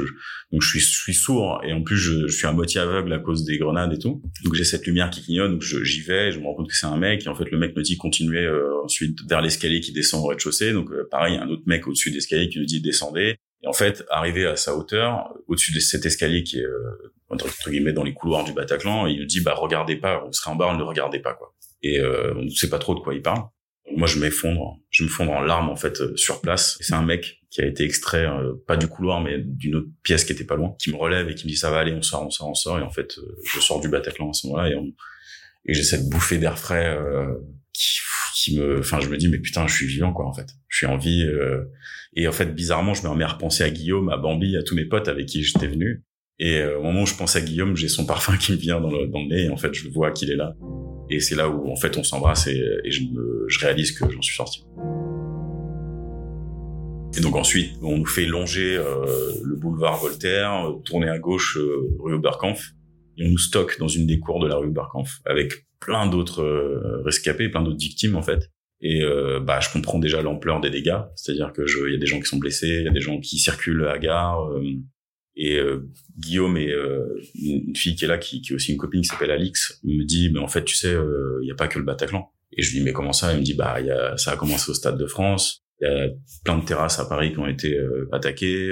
donc je suis, je suis sourd et en plus je, je, suis à moitié aveugle à cause des grenades et tout. Donc j'ai cette lumière qui clignote, donc j'y vais, je me rends compte que c'est un mec et en fait le mec me dit continuez euh, ensuite vers l'escalier qui descend au rez-de-chaussée. Donc euh, pareil, un autre mec au-dessus de l'escalier qui nous dit descendez. Et en fait, arrivé à sa hauteur, au-dessus de cet escalier qui est euh, entre guillemets dans les couloirs du Bataclan, il nous dit bah regardez pas, vous serez en bas, ne regardez pas quoi. Et euh, on ne sait pas trop de quoi il parle. moi je m'effondre, je me fondre en larmes en fait euh, sur place. C'est un mec qui a été extrait euh, pas du couloir mais d'une autre pièce qui était pas loin, qui me relève et qui me dit ça va aller, on sort, on sort, on sort. Et en fait je sors du Bataclan à ce moment-là et, et j'ai cette bouffée d'air frais qui qui me enfin je me dis mais putain je suis vivant quoi en fait je suis en vie et en fait, bizarrement, je me remets à repenser à Guillaume, à Bambi, à tous mes potes avec qui j'étais venu. Et euh, au moment où je pense à Guillaume, j'ai son parfum [LAUGHS] qui me vient dans le, nez. Et en fait, je vois qu'il est là. Et c'est là où, en fait, on s'embrasse et, je, réalise que j'en suis sorti. Et donc ensuite, on nous fait longer euh, le boulevard Voltaire, tourner à gauche euh, rue Oberkampf, et on nous stocke dans une des cours de la rue Oberkampf avec plein d'autres rescapés, plein d'autres victimes en fait. Et euh, bah, je comprends déjà l'ampleur des dégâts, c'est-à-dire que il y a des gens qui sont blessés, il y a des gens qui circulent à gare. Euh, et euh, Guillaume et une fille qui est là, qui, qui est aussi une copine qui s'appelle Alix, me dit, mais en fait, tu sais, il n'y a pas que le Bataclan. Et je lui dis, mais comment ça? Il me dit, bah, y a, ça a commencé au Stade de France. Il y a plein de terrasses à Paris qui ont été attaquées.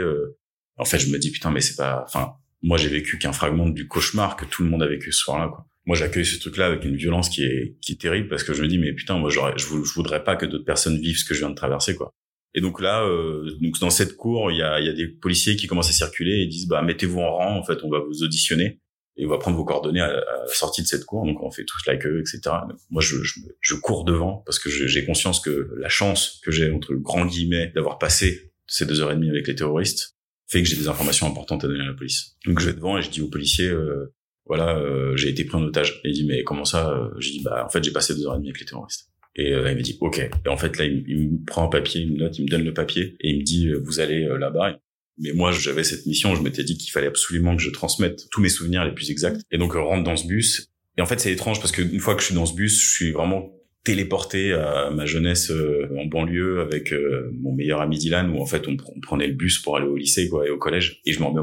En fait, je me dis, putain, mais c'est pas. Enfin, moi, j'ai vécu qu'un fragment du cauchemar que tout le monde a vécu ce soir-là. Quoi moi j'accueille ce truc là avec une violence qui est qui est terrible parce que je me dis mais putain moi j'aurais je, voudrais pas que d'autres personnes vivent ce que je viens de traverser quoi. Et donc là euh, donc dans cette cour il y a il y a des policiers qui commencent à circuler et disent bah mettez-vous en rang en fait on va vous auditionner et on va prendre vos coordonnées à, la sortie de cette cour. Donc on fait tous la queue etc moi je, je, je cours devant parce que j'ai conscience que la chance que j'ai entre grands guillemets d'avoir passé ces deux heures et demie avec les terroristes fait que j'ai des informations importantes à donner à la police. Donc je vais devant et je dis aux policiers euh, voilà, euh, j'ai été pris en otage. Il dit, mais comment ça euh, J'ai dit, bah en fait, j'ai passé deux heures et demie avec les terroristes. Et euh, il me dit, ok. Et en fait, là, il, me prend un papier, il me note, il me donne le papier et il me dit, vous allez là-bas. Mais moi, j'avais cette mission, je m'étais dit qu'il fallait absolument que je transmette tous mes souvenirs les plus exacts. Et donc, rentre dans ce bus. Et en fait, c'est étrange parce qu'une fois que je suis dans ce bus, je suis vraiment téléporté à ma jeunesse en banlieue avec mon meilleur ami Dylan où en fait on, prenait le bus pour aller au lycée quoi et au collège et je m'en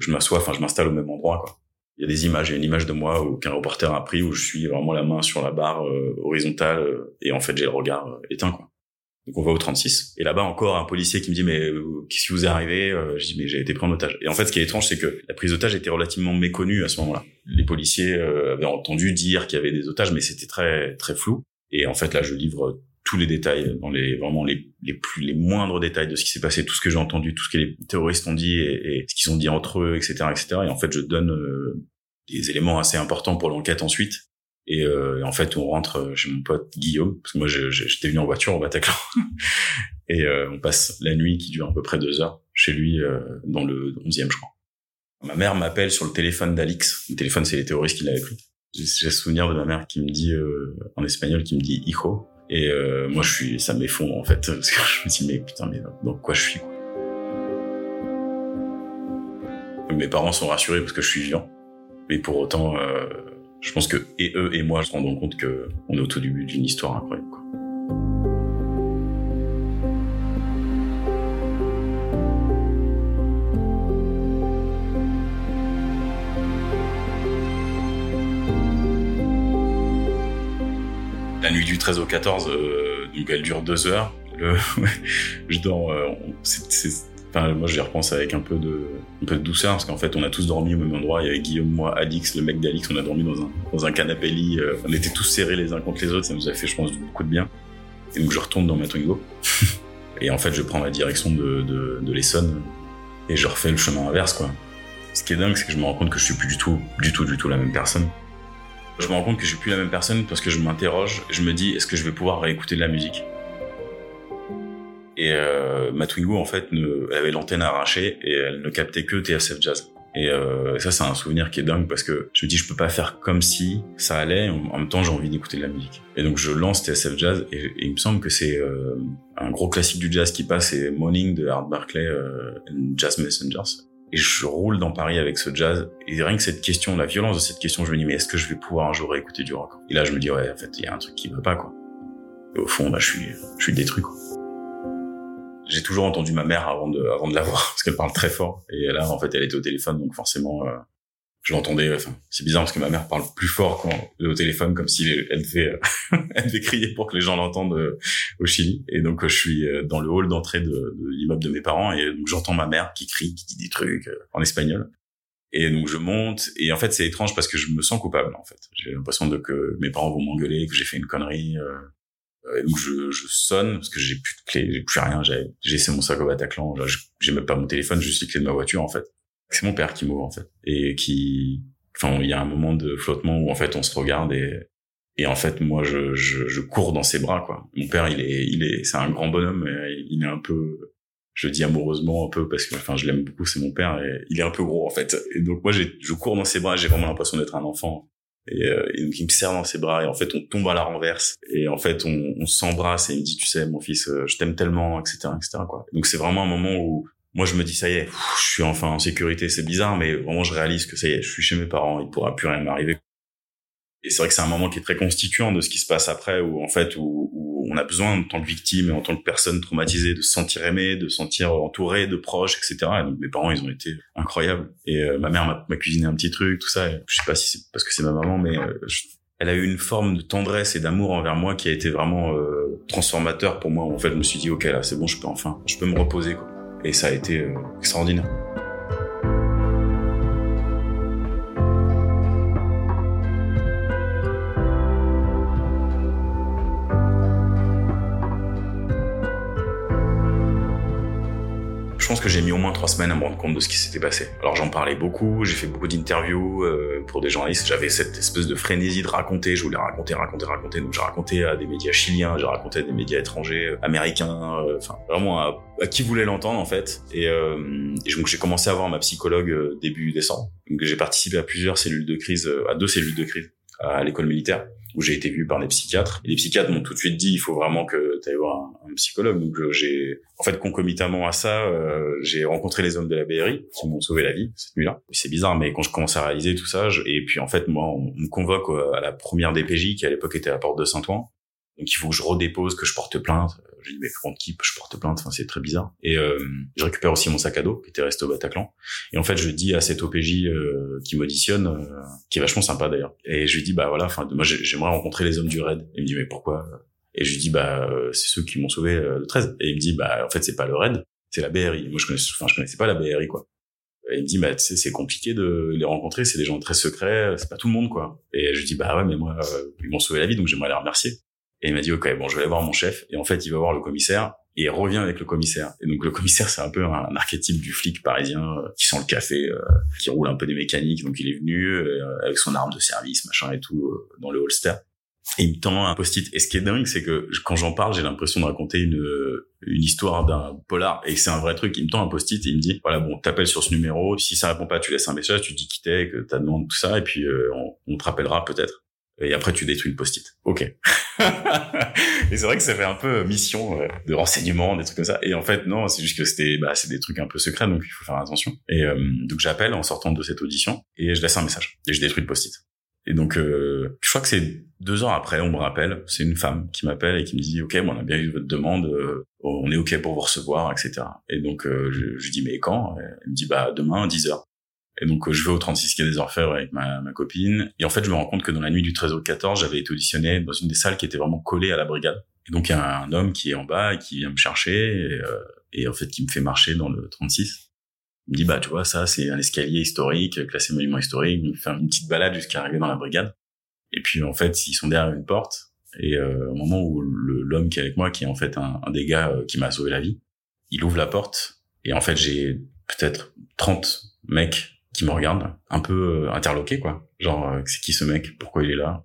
je m'assois enfin je m'installe au même endroit quoi il y a des images, il y a une image de moi qu'un reporter a pris où je suis vraiment la main sur la barre euh, horizontale euh, et en fait j'ai le regard euh, éteint quoi. Donc on va au 36 et là-bas encore un policier qui me dit mais qu'est-ce qui vous est arrivé Je dis mais j'ai été pris en otage. Et en fait ce qui est étrange c'est que la prise d'otage était relativement méconnue à ce moment-là. Les policiers avaient entendu dire qu'il y avait des otages mais c'était très très flou et en fait là je livre tous les détails dans les vraiment les plus les moindres détails de ce qui s'est passé tout ce que j'ai entendu tout ce que les terroristes ont dit et, ce qu'ils ont dit entre eux etc etc et en fait je donne des éléments assez importants pour l'enquête ensuite. Et, euh, en fait, on rentre chez mon pote Guillaume, parce que moi, j'étais venu en voiture au Bataclan. [LAUGHS] et euh, on passe la nuit qui dure à peu près deux heures chez lui, euh, dans le 11e, je crois. Ma mère m'appelle sur le téléphone d'Alix. Le téléphone, c'est les terroristes qui l'avaient pris. J'ai souvenir de ma mère qui me dit, euh, en espagnol, qui me dit « hijo ». Et euh, moi, je suis, ça m'effondre, en fait. [LAUGHS] Parce que je me dis « mais putain, mais dans quoi je suis ?» Mes parents sont rassurés parce que je suis vivant. Mais pour autant, euh, je pense que et eux et moi se rendons compte que on est au tout début d'une histoire incroyable. Quoi. 13 au 14, euh, donc elle dure deux heures. [LAUGHS] Je dors, euh, c'est Enfin, moi, j'y repense avec un peu de, douceur, parce qu'en fait, on a tous dormi au même endroit. Il y avait Guillaume, moi, Alix, le mec d'Alix, on a dormi dans un, dans canapé lit. euh, on était tous serrés les uns contre les autres. Ça nous a fait, je pense, beaucoup de bien. Et donc, je retourne dans ma Twingo. [LAUGHS] et en fait, je prends la direction de, de, de l'Essonne. Et je refais le chemin inverse, quoi. Ce qui est dingue, c'est que je me rends compte que je suis plus du tout, du tout, du tout la même personne. Je me rends compte que je suis plus la même personne parce que je m'interroge. Je me dis, est-ce que je vais pouvoir réécouter de la musique? Et euh, ma Twingo, en fait, elle avait l'antenne arrachée et elle ne captait que TSF Jazz. Et euh, ça, c'est un souvenir qui est dingue parce que je me dis, je peux pas faire comme si ça allait. En, même temps, j'ai envie d'écouter de la musique. Et donc, je lance TSF Jazz et, il me semble que c'est euh, un gros classique du jazz qui passe, c'est Morning de Art Barclay euh, Jazz Messengers. Et je roule dans Paris avec ce jazz. Et rien que cette question, la violence de cette question, je me dis, mais est-ce que je vais pouvoir un jour écouter du rock? Et là, je me dis, ouais, en fait, il y a un truc qui va pas, quoi. Et au fond, bah, je suis, je suis détruit, quoi j'ai toujours entendu ma mère avant de avant de la voir [LAUGHS] parce qu'elle parle très fort et là en fait elle était au téléphone donc forcément euh, je l'entendais enfin c'est bizarre parce que ma mère parle plus fort quand est au téléphone comme si elle devait euh, [LAUGHS] elle devait crier pour que les gens l'entendent euh, au Chili et donc je suis dans le hall d'entrée de, de l'immeuble de mes parents et donc j'entends ma mère qui crie qui dit des trucs en espagnol et donc je monte et en fait c'est étrange parce que je me sens coupable en fait j'ai l'impression de que mes parents vont m'engueuler que j'ai fait une connerie et donc je, je sonne parce que j'ai plus de clé, j'ai plus rien. J'ai laissé mon sac au Bataclan. J'ai même pas mon téléphone, juste les clés de ma voiture en fait. C'est mon père qui m'ouvre en fait et qui, enfin il y a un moment de flottement où en fait on se regarde et et en fait moi je, je, cours dans ses bras quoi. Mon père il est il est c'est un grand bonhomme. Et il est un peu je dis amoureusement un peu parce que enfin je l'aime beaucoup c'est mon père et il est un peu gros en fait et donc moi je cours dans ses bras j'ai vraiment l'impression d'être un enfant et, euh, donc il me serre dans ses bras et en fait on tombe à la renverse et en fait on, on s'embrasse et il me dit tu sais mon fils euh, je t'aime tellement etc etc quoi donc c'est vraiment un moment où moi je me dis ça y est je suis enfin en sécurité c'est bizarre mais vraiment je réalise que ça y est je suis chez mes parents il pourra plus rien m'arriver. Et c'est vrai que c'est un moment qui est très constituant de ce qui se passe après où en fait où, où on a besoin en tant que victime et en tant que personne traumatisée de se sentir aimé de se sentir entouré de proches etc et donc mes parents ils ont été incroyables. Et euh, ma mère m'a cuisiné un petit truc tout ça et je sais pas si c'est parce que c'est ma maman mais euh, elle a eu une forme de tendresse et d'amour envers moi qui a été vraiment euh, transformateur pour moi. En fait je me suis dit ok là c'est bon je peux enfin je peux me reposer quoi et ça a été euh, extraordinaire que j'ai mis au moins trois semaines à me rendre compte de ce qui s'était passé. Alors j'en parlais beaucoup, j'ai fait beaucoup d'interviews euh, pour des journalistes. J'avais cette espèce de frénésie de raconter. Je voulais raconter, raconter, raconter. Donc j'ai raconté à des médias chiliens, j'ai raconté à des médias étrangers, euh, américains, euh, enfin vraiment à, qui voulait l'entendre en fait. Et, donc j'ai commencé à voir ma psychologue début décembre. Donc j'ai participé à plusieurs cellules de crise, à deux cellules de crise à l'école militaire où j'ai été vu par les psychiatres. Et les psychiatres m'ont tout de suite dit il faut vraiment que tu ailles voir un, psychologue. Donc j'ai en fait concomitamment à ça, euh, j'ai rencontré les hommes de la BRI qui m'ont sauvé la vie cette nuit-là. C'est bizarre mais quand je commence à réaliser tout ça, je... et puis en fait moi on, me convoque à la première DPJ qui à l'époque était à la porte de Saint-Ouen. Donc il faut que je redépose, que je porte plainte. Je dis mais contre qui je porte plainte Enfin c'est très bizarre. Et euh, je récupère aussi mon sac à dos qui était resté au Bataclan. Et en fait je dis à cet OPJ euh, qui m'auditionne, euh, qui est vachement sympa d'ailleurs. Et je lui dis bah voilà, enfin moi j'aimerais rencontrer les hommes du raid. Il me dit mais pourquoi? Et je lui dis bah c'est ceux qui m'ont sauvé le 13. Et il me dit bah en fait c'est pas le raid, c'est la BRI. Moi je connaissais, enfin je connaissais pas la BRI quoi. Et il me dit bah tu sais c'est compliqué de les rencontrer, c'est des gens très secrets, c'est pas tout le monde quoi. Et je lui dis bah ouais mais moi ils m'ont sauvé la vie donc j'aimerais les remercier. Et il m'a dit, OK, bon, je vais voir mon chef. Et en fait, il va voir le commissaire et il revient avec le commissaire. Et donc, le commissaire, c'est un peu un, archétype du flic parisien euh, qui sent le café, euh, qui roule un peu des mécaniques. Donc, il est venu euh, avec son arme de service, machin et tout, euh, dans le holster. Et il me tend un post-it. Et ce qui est dingue, c'est que quand j'en parle, j'ai l'impression de raconter une, une histoire d'un polar. Et c'est un vrai truc. Il me tend un post-it et il me dit, voilà, bon, t'appelles sur ce numéro. Si ça répond pas, tu laisses un message, tu dis qui t'es, que t'as demandé tout ça. Et puis, on, on te rappellera peut-être et après tu détruis le post-it. Ok. [LAUGHS] et c'est vrai que ça fait un peu mission euh, de renseignement, des trucs comme ça. Et en fait non, c'est juste que c'était, bah, c'est des trucs un peu secrets, donc il faut faire attention. Et euh, donc j'appelle en sortant de cette audition et je laisse un message et je détruis le post-it. Et donc euh, je crois que c'est deux heures après, on me rappelle, c'est une femme qui m'appelle et qui me dit ok, bon, on a bien eu votre demande, euh, on est ok pour vous recevoir, etc. Et donc euh, je, je dis mais quand? Elle me dit bah demain 10 heures. Et donc, je vais au 36 quai des Orfèvres avec ma, ma, copine. Et en fait, je me rends compte que dans la nuit du 13 au 14, j'avais été auditionné dans une des salles qui était vraiment collée à la brigade. Et donc, il y a un homme qui est en bas et qui vient me chercher. Et, euh, et en fait qui me fait marcher dans le 36. Il me dit bah tu vois ça c'est un escalier historique classé monument historique. Il me fait une petite balade jusqu'à arriver dans la brigade. Et puis en fait ils sont derrière une porte et euh, au moment où l'homme qui est avec moi qui est en fait un, un des gars euh, qui m'a sauvé la vie, il ouvre la porte et en fait j'ai peut-être 30 mecs qui me regardent un peu euh, interloqués quoi. Genre euh, c'est qui ce mec? Pourquoi il est là?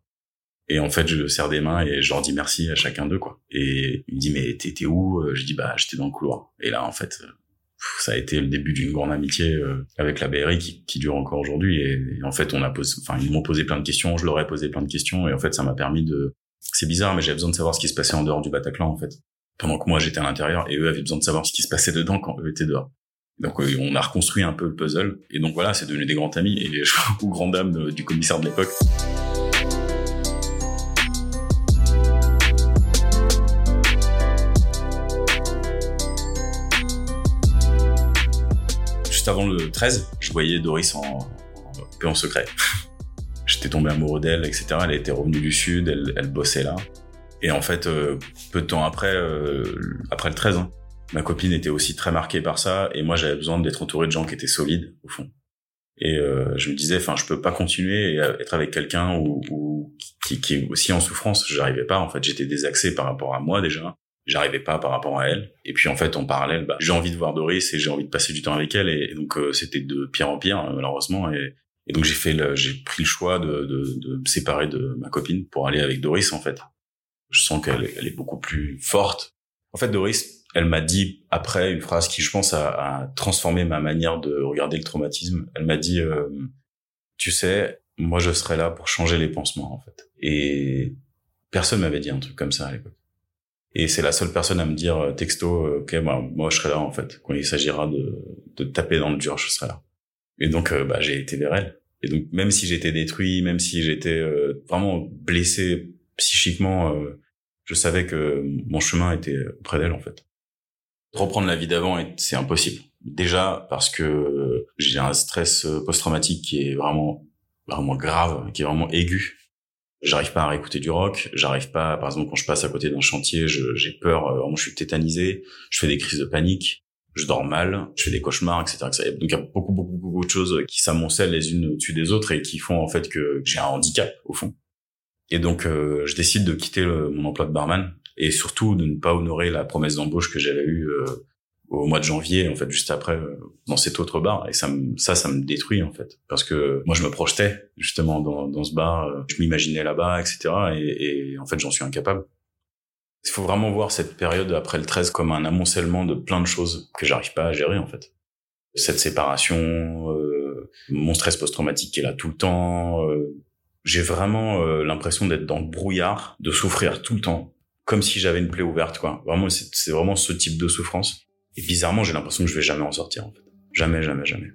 Et en fait, je serre des mains et je leur dis merci à chacun d'eux, quoi. Et il me dit, mais t'étais où? Je dis, bah, j'étais dans le couloir. Et là, en fait, ça a été le début d'une grande amitié euh, avec la BRI qui, qui dure encore aujourd'hui. Et, en fait, on a posé, enfin, ils m'ont posé plein de questions, je leur ai posé plein de questions, et en fait, ça m'a permis de. C'est bizarre, mais j'avais besoin de savoir ce qui se passait en dehors du Bataclan, en fait. Pendant que moi j'étais à l'intérieur, et eux avaient besoin de savoir ce qui se passait dedans quand eux étaient dehors. Donc euh, on a reconstruit un peu le puzzle, et donc voilà, c'est devenu des grands amis et je crois aux grandes dames du commissaire de l'époque. avant le 13, je voyais Doris en, peu en secret. [LAUGHS] J'étais tombé amoureux d'elle, etc. Elle était revenue du sud, elle, elle bossait là. Et en fait, euh, peu de temps après, euh, après le 13, hein, ma copine était aussi très marquée par ça, et moi j'avais besoin d'être entouré de gens qui étaient solides au fond. Et euh, je me disais, enfin, je peux pas continuer et être avec quelqu'un ou, qui, qui, est aussi en souffrance. J'arrivais pas. En fait, j'étais désaxé par rapport à moi déjà j'arrivais pas par rapport à elle. Et puis en fait, en parallèle, bah, j'ai envie de voir Doris et j'ai envie de passer du temps avec elle. Et, donc euh, c'était de pire en pire euh, malheureusement. Et, et donc j'ai fait, j'ai pris le choix de, de, de, me séparer de ma copine pour aller avec Doris en fait. Je sens qu'elle elle est beaucoup plus forte. En fait, Doris, elle m'a dit après une phrase qui, je pense, a, transformé ma manière de regarder le traumatisme. Elle m'a dit, euh, tu sais, moi je serai là pour changer les pansements en fait. Et personne m'avait dit un truc comme ça à l'époque. Et c'est la seule personne à me dire euh, texto, euh, ok, moi, moi je serai là en fait. Quand il s'agira de, de taper dans le dur, je serai là. Et donc, euh, bah, j'ai été vers elle. Et donc, même si j'étais détruit, même si j'étais vraiment blessé psychiquement, je savais que mon chemin était auprès d'elle en fait. Reprendre la vie d'avant, c'est impossible. Déjà parce que j'ai un stress post-traumatique qui est vraiment vraiment grave, qui est vraiment aigu J'arrive pas à réécouter du rock, j'arrive pas, par exemple, quand je passe à côté d'un chantier, j'ai peur, euh, vraiment, je suis tétanisé, je fais des crises de panique, je dors mal, je fais des cauchemars, etc. etc. Donc il y a beaucoup, beaucoup, beaucoup de choses qui s'amoncellent les unes au-dessus des autres et qui font en fait que j'ai un handicap au fond. Et donc euh, je décide de quitter mon emploi de barman et surtout de ne pas honorer la promesse d'embauche que j'avais eue euh, au mois de janvier, en fait, juste après, euh, dans cet autre bar. Et ça, me, ça, ça me détruit, en fait. Parce que moi, je me projetais, justement, dans, dans ce bar. Euh, je m'imaginais là-bas, etc. Et, et en fait, j'en suis incapable. Il faut vraiment voir cette période après le 13 comme un amoncellement de plein de choses que j'arrive pas à gérer, en fait. Cette séparation, euh, mon stress post-traumatique qui est là tout le temps. Euh, j'ai vraiment l'impression d'être dans le brouillard, de souffrir tout le temps, comme si j'avais une plaie ouverte, quoi. Vraiment, c'est vraiment ce type de souffrance. Et bizarrement, j'ai l'impression que je vais jamais en sortir, en fait. Jamais, jamais, jamais.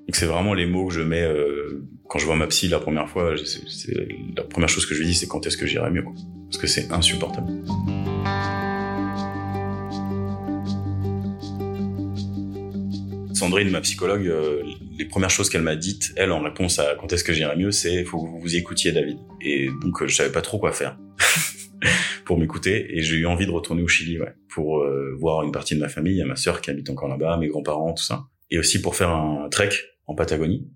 Donc c'est vraiment les mots que je mets euh, quand je vois ma psy la première fois. C'est la première chose que je lui dis, c'est quand est-ce que j'irai mieux, quoi. Parce que c'est insupportable. Sandrine, ma psychologue, euh, les premières choses qu'elle m'a dites, elle, en réponse à quand est-ce que j'irai mieux, c'est faut que vous vous écoutiez David. Et donc euh, je savais pas trop quoi faire. Pour m'écouter et j'ai eu envie de retourner au Chili ouais, pour euh, voir une partie de ma famille, il y a ma sœur qui habite encore là-bas, mes grands-parents, tout ça, et aussi pour faire un trek en Patagonie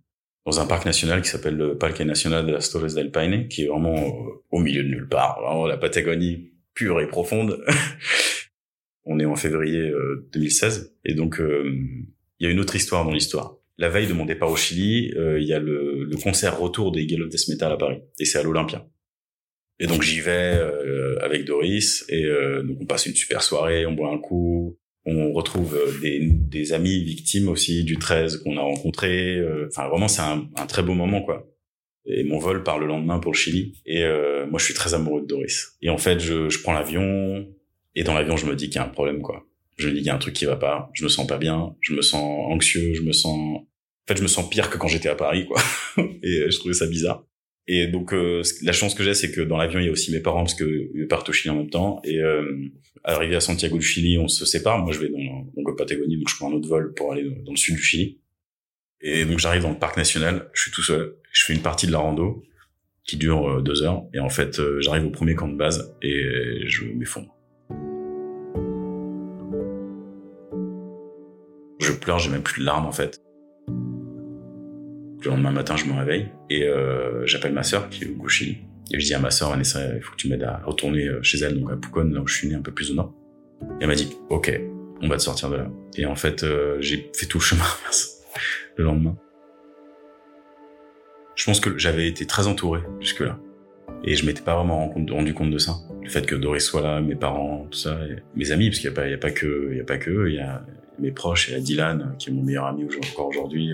dans un parc national qui s'appelle le Parque National de las Torres del Paine, qui est vraiment euh, au milieu de nulle part, vraiment la Patagonie pure et profonde. [LAUGHS] On est en février 2016 euh, et donc il y a une autre histoire dans l'histoire. La veille de mon départ au Chili, il y a le, le concert retour des Death Metal à Paris et c'est à l'Olympia. Et donc j'y vais euh, avec Doris et euh, donc on passe une super soirée, on boit un coup, on retrouve euh, des, des amis victimes aussi du 13 qu'on a rencontrés. Euh, enfin vraiment c'est un, un, très beau moment quoi. Et mon vol part le lendemain pour le Chili et euh, moi je suis très amoureux de Doris. Et en fait je, je prends l'avion et dans l'avion je me dis qu'il y a un problème quoi. Je me dis qu'il y a un truc qui va pas, je me sens pas bien, je me sens anxieux, je me sens en fait je me sens pire que quand j'étais à Paris quoi. [LAUGHS] et je trouvais ça bizarre. Et donc euh, la chance que j'ai, c'est que dans l'avion il y a aussi mes parents parce que partent au Chili en même temps. Et euh, arrivé à Santiago du Chili, on se sépare. Moi je vais dans donc Patagonie, donc je prends un autre vol pour aller dans le sud du Chili. Et donc j'arrive dans le parc national, je suis tout seul, je fais une partie de la rando qui dure euh, deux heures. Et en fait euh, j'arrive au premier camp de base et je m'effondre. pleure, j'ai même plus de larmes en fait. Le lendemain matin, je me réveille et euh, j'appelle ma sœur qui est au Gauchili. Et je dis à ma sœur, Vanessa, il faut que tu m'aides à retourner euh, chez elle, donc à Pucon, là où je suis né, un peu plus au nord. Et elle m'a dit, ok, on va te sortir de là. Et en fait, euh, j'ai fait tout le chemin [LAUGHS] le lendemain. Je pense que j'avais été très entouré jusque-là. Et je m'étais pas vraiment rendu compte de ça. Le fait que Doris soit là, mes parents, tout ça, mes amis, parce qu'il y a pas, y a pas que, il y a pas que, il y a mes proches, il y a Dylan, qui est mon meilleur ami encore aujourd'hui.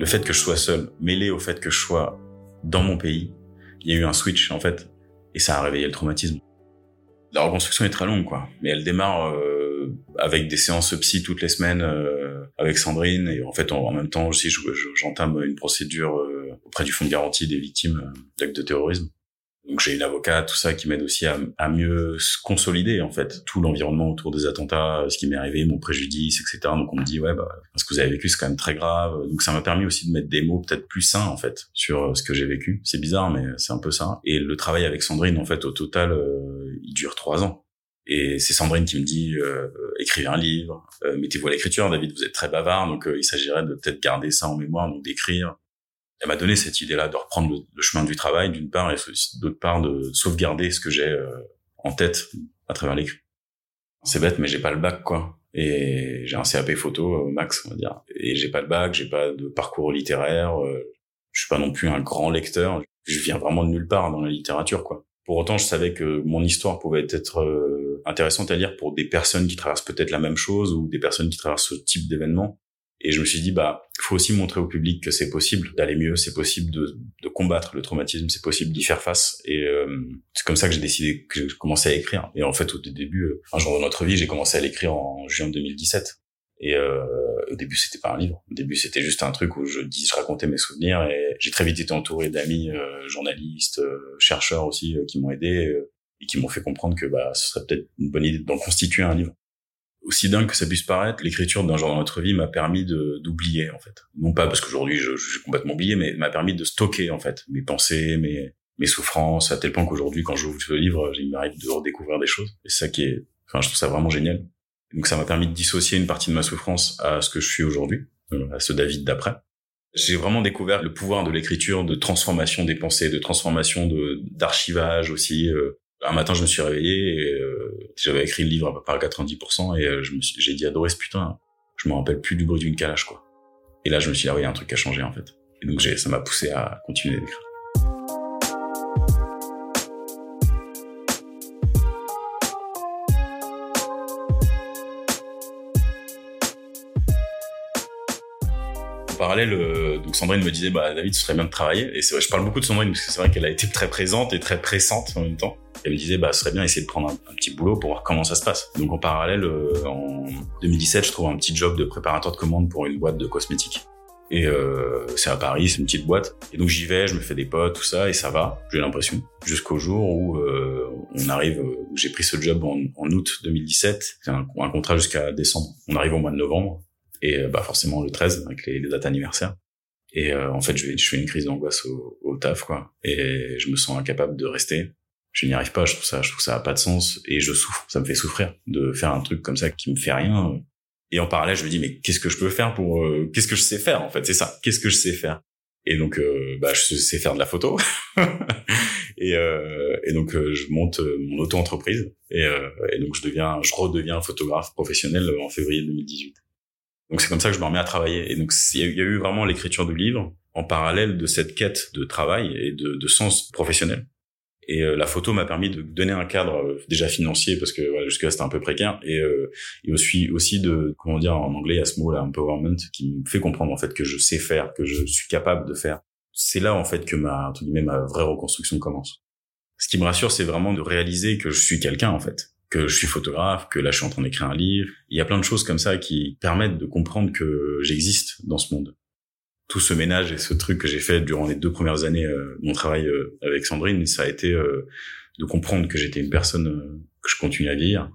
Le fait que je sois seul, mêlé au fait que je sois dans mon pays, il y a eu un switch, en fait, et ça a réveillé le traumatisme. La reconstruction est très longue, quoi. Mais elle démarre euh, avec des séances psy toutes les semaines euh, avec Sandrine, et en fait, en, même temps aussi, j'entame une procédure euh, auprès du fonds de garantie des victimes d'actes de terrorisme. Donc j'ai une avocate, tout ça qui m'aide aussi à, mieux se consolider en fait tout l'environnement autour des attentats, ce qui m'est arrivé, mon préjudice, etc. Donc on me dit ouais bah ce que vous avez vécu c'est quand même très grave. Donc ça m'a permis aussi de mettre des mots peut-être plus sains en fait sur euh, ce que j'ai vécu. C'est bizarre mais c'est un peu ça. Et le travail avec Sandrine en fait au total euh, il dure trois ans. Et c'est Sandrine qui me dit euh, écrivez un livre, euh, mettez-vous à l'écriture. David vous êtes très bavard donc il s'agirait de peut-être garder ça en mémoire donc d'écrire elle m'a donné cette idée-là de reprendre le, chemin du travail d'une part et d'autre part de sauvegarder ce que j'ai euh, en tête à travers l'écrit. C'est bête, mais j'ai pas le bac, quoi. Et j'ai un CAP photo au max, on va dire. Et j'ai pas le bac, j'ai pas de parcours littéraire. Euh, je suis pas non plus un grand lecteur. Je viens vraiment de nulle part dans la littérature, quoi. Pour autant, je savais que mon histoire pouvait être euh, intéressante à lire pour des personnes qui traversent peut-être la même chose ou des personnes qui traversent ce type d'événement. Et je me suis dit, bah, faut aussi montrer au public que c'est possible d'aller mieux, c'est possible de, de, combattre le traumatisme, c'est possible d'y faire face. Et euh, c'est comme ça que j'ai décidé que je commençais à écrire. Et en fait, au début, euh, un jour dans notre vie, j'ai commencé à l'écrire en juin 2017. Et euh, au début, c'était pas un livre. Au début, c'était juste un truc où je dis, je racontais mes souvenirs. Et j'ai très vite été entouré d'amis, euh, journalistes, euh, chercheurs aussi, qui m'ont aidé et qui m'ont fait comprendre que bah, ce serait peut-être une bonne idée d'en constituer un livre aussi dingue que ça puisse paraître, l'écriture d'un genre dans notre vie m'a permis d'oublier en fait. Non pas parce qu'aujourd'hui je, je suis complètement oublié, mais m'a permis de stocker en fait mes pensées, mes mes souffrances, à tel point qu'aujourd'hui quand j'ouvre ce livre, il m'arrive de redécouvrir des choses. Et ça qui est, enfin je trouve ça vraiment génial. Donc ça m'a permis de dissocier une partie de ma souffrance à ce que je suis aujourd'hui, euh, à ce David d'après. J'ai vraiment découvert le pouvoir de l'écriture, de transformation des pensées, de transformation de d'archivage aussi, euh, un matin, je me suis réveillé euh, j'avais écrit le livre à 90% et euh, j'ai dit à Doris, putain, je me rappelle plus du bruit d'une calache, quoi. Et là, je me suis dit, ah oui, il y a un truc à changer, en fait. Et donc, ça m'a poussé à continuer d'écrire. parallèle, euh, donc Sandrine me disait, bah David, ce serait bien de travailler. Et c'est vrai, je parle beaucoup de Sandrine parce que c'est vrai qu'elle a été très présente et très pressante en même temps. Elle me disait, bah ce serait bien essayer de prendre un, petit boulot pour voir comment ça se passe. Donc en parallèle, euh, en 2017, je trouve un petit job de préparateur de commande pour une boîte de cosmétiques. Et euh, c'est à Paris, c'est une petite boîte. Et donc j'y vais, je me fais des potes, tout ça, et ça va, j'ai l'impression. Jusqu'au jour où euh, on arrive, où j'ai pris ce job en, août 2017, c'est un, contrat jusqu'à décembre. On arrive au mois de novembre, et euh, bah forcément le 13 avec les, dates anniversaires. Et euh, en fait, je, je fais une crise d'angoisse au, au, taf, quoi. Et je me sens incapable de rester. Je n'y arrive pas. Je trouve ça, je trouve ça a pas de sens. Et je souffre. Ça me fait souffrir de faire un truc comme ça qui me fait rien. Et en parallèle, je me dis mais qu'est-ce que je peux faire pour, euh, qu'est-ce que je sais faire en fait? C'est ça. Qu'est-ce que je sais faire? Et donc, euh, bah, je sais faire de la photo. [LAUGHS] et, euh, et donc, je monte mon auto-entreprise. Et, et donc, je deviens, je redeviens photographe professionnel en février 2018. Donc c'est comme ça que je me remets à travailler. Et donc il y, a eu vraiment l'écriture du livre en parallèle de cette quête de travail et de, de sens professionnel. Et euh, la photo m'a permis de donner un cadre euh, déjà financier parce que voilà, jusque là c'était un peu précaire et, euh, et aussi aussi de comment dire en anglais il y a ce mot là empowerment qui me fait comprendre en fait que je sais faire, que je suis capable de faire. C'est là en fait que ma entre guillemets ma vraie reconstruction commence. Ce qui me rassure c'est vraiment de réaliser que je suis quelqu'un en fait que je suis photographe, que là je suis en train d'écrire un livre. Il y a plein de choses comme ça qui permettent de comprendre que j'existe dans ce monde. Tout ce ménage et ce truc que j'ai fait durant les deux premières années euh, mon travail euh, avec Sandrine, ça a été euh, de comprendre que j'étais une personne que je continue à vieillir.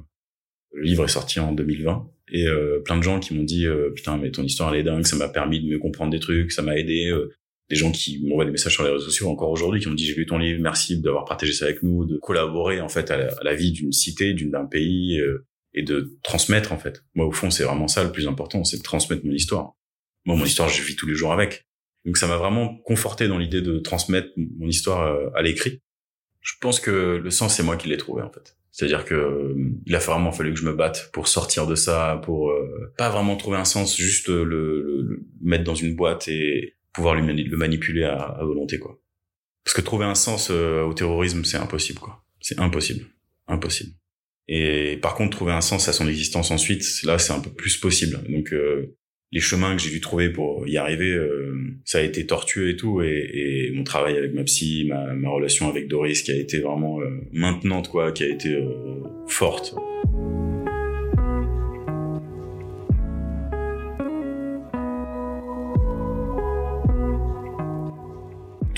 Le livre est sorti en 2020 et plein de gens qui m'ont dit putain mais ton histoire elle est dingue, ça m'a permis de mieux comprendre des trucs, ça m'a aidé des gens qui m'envoient des messages sur les réseaux sociaux encore aujourd'hui qui m'ont dit j'ai lu ton livre merci d'avoir partagé ça avec nous de collaborer en fait à la, vie d'une cité d'une d'un pays euh, et de transmettre en fait. Moi au fond c'est vraiment ça le plus important, c'est de transmettre mon histoire. Moi mon histoire je vis tous les jours avec. Donc ça m'a vraiment conforté dans l'idée de transmettre mon histoire euh, à l'écrit. Je pense que le sens c'est moi qui l'ai trouvé en fait. C'est-à-dire que euh, il a vraiment fallu que je me batte pour sortir de ça, pour euh, pas vraiment trouver un sens, juste le, le, mettre dans une boîte et pouvoir le manipuler à, à, volonté quoi. Parce que trouver un sens au terrorisme c'est impossible quoi. C'est impossible, impossible. Et par contre, trouver un sens à son existence ensuite, là, c'est un peu plus possible. Donc, euh, les chemins que j'ai dû trouver pour y arriver, euh, ça a été tortueux et tout. Et, et, mon travail avec ma psy, ma, relation avec Doris, qui a été vraiment euh, maintenante, quoi, qui a été euh, forte.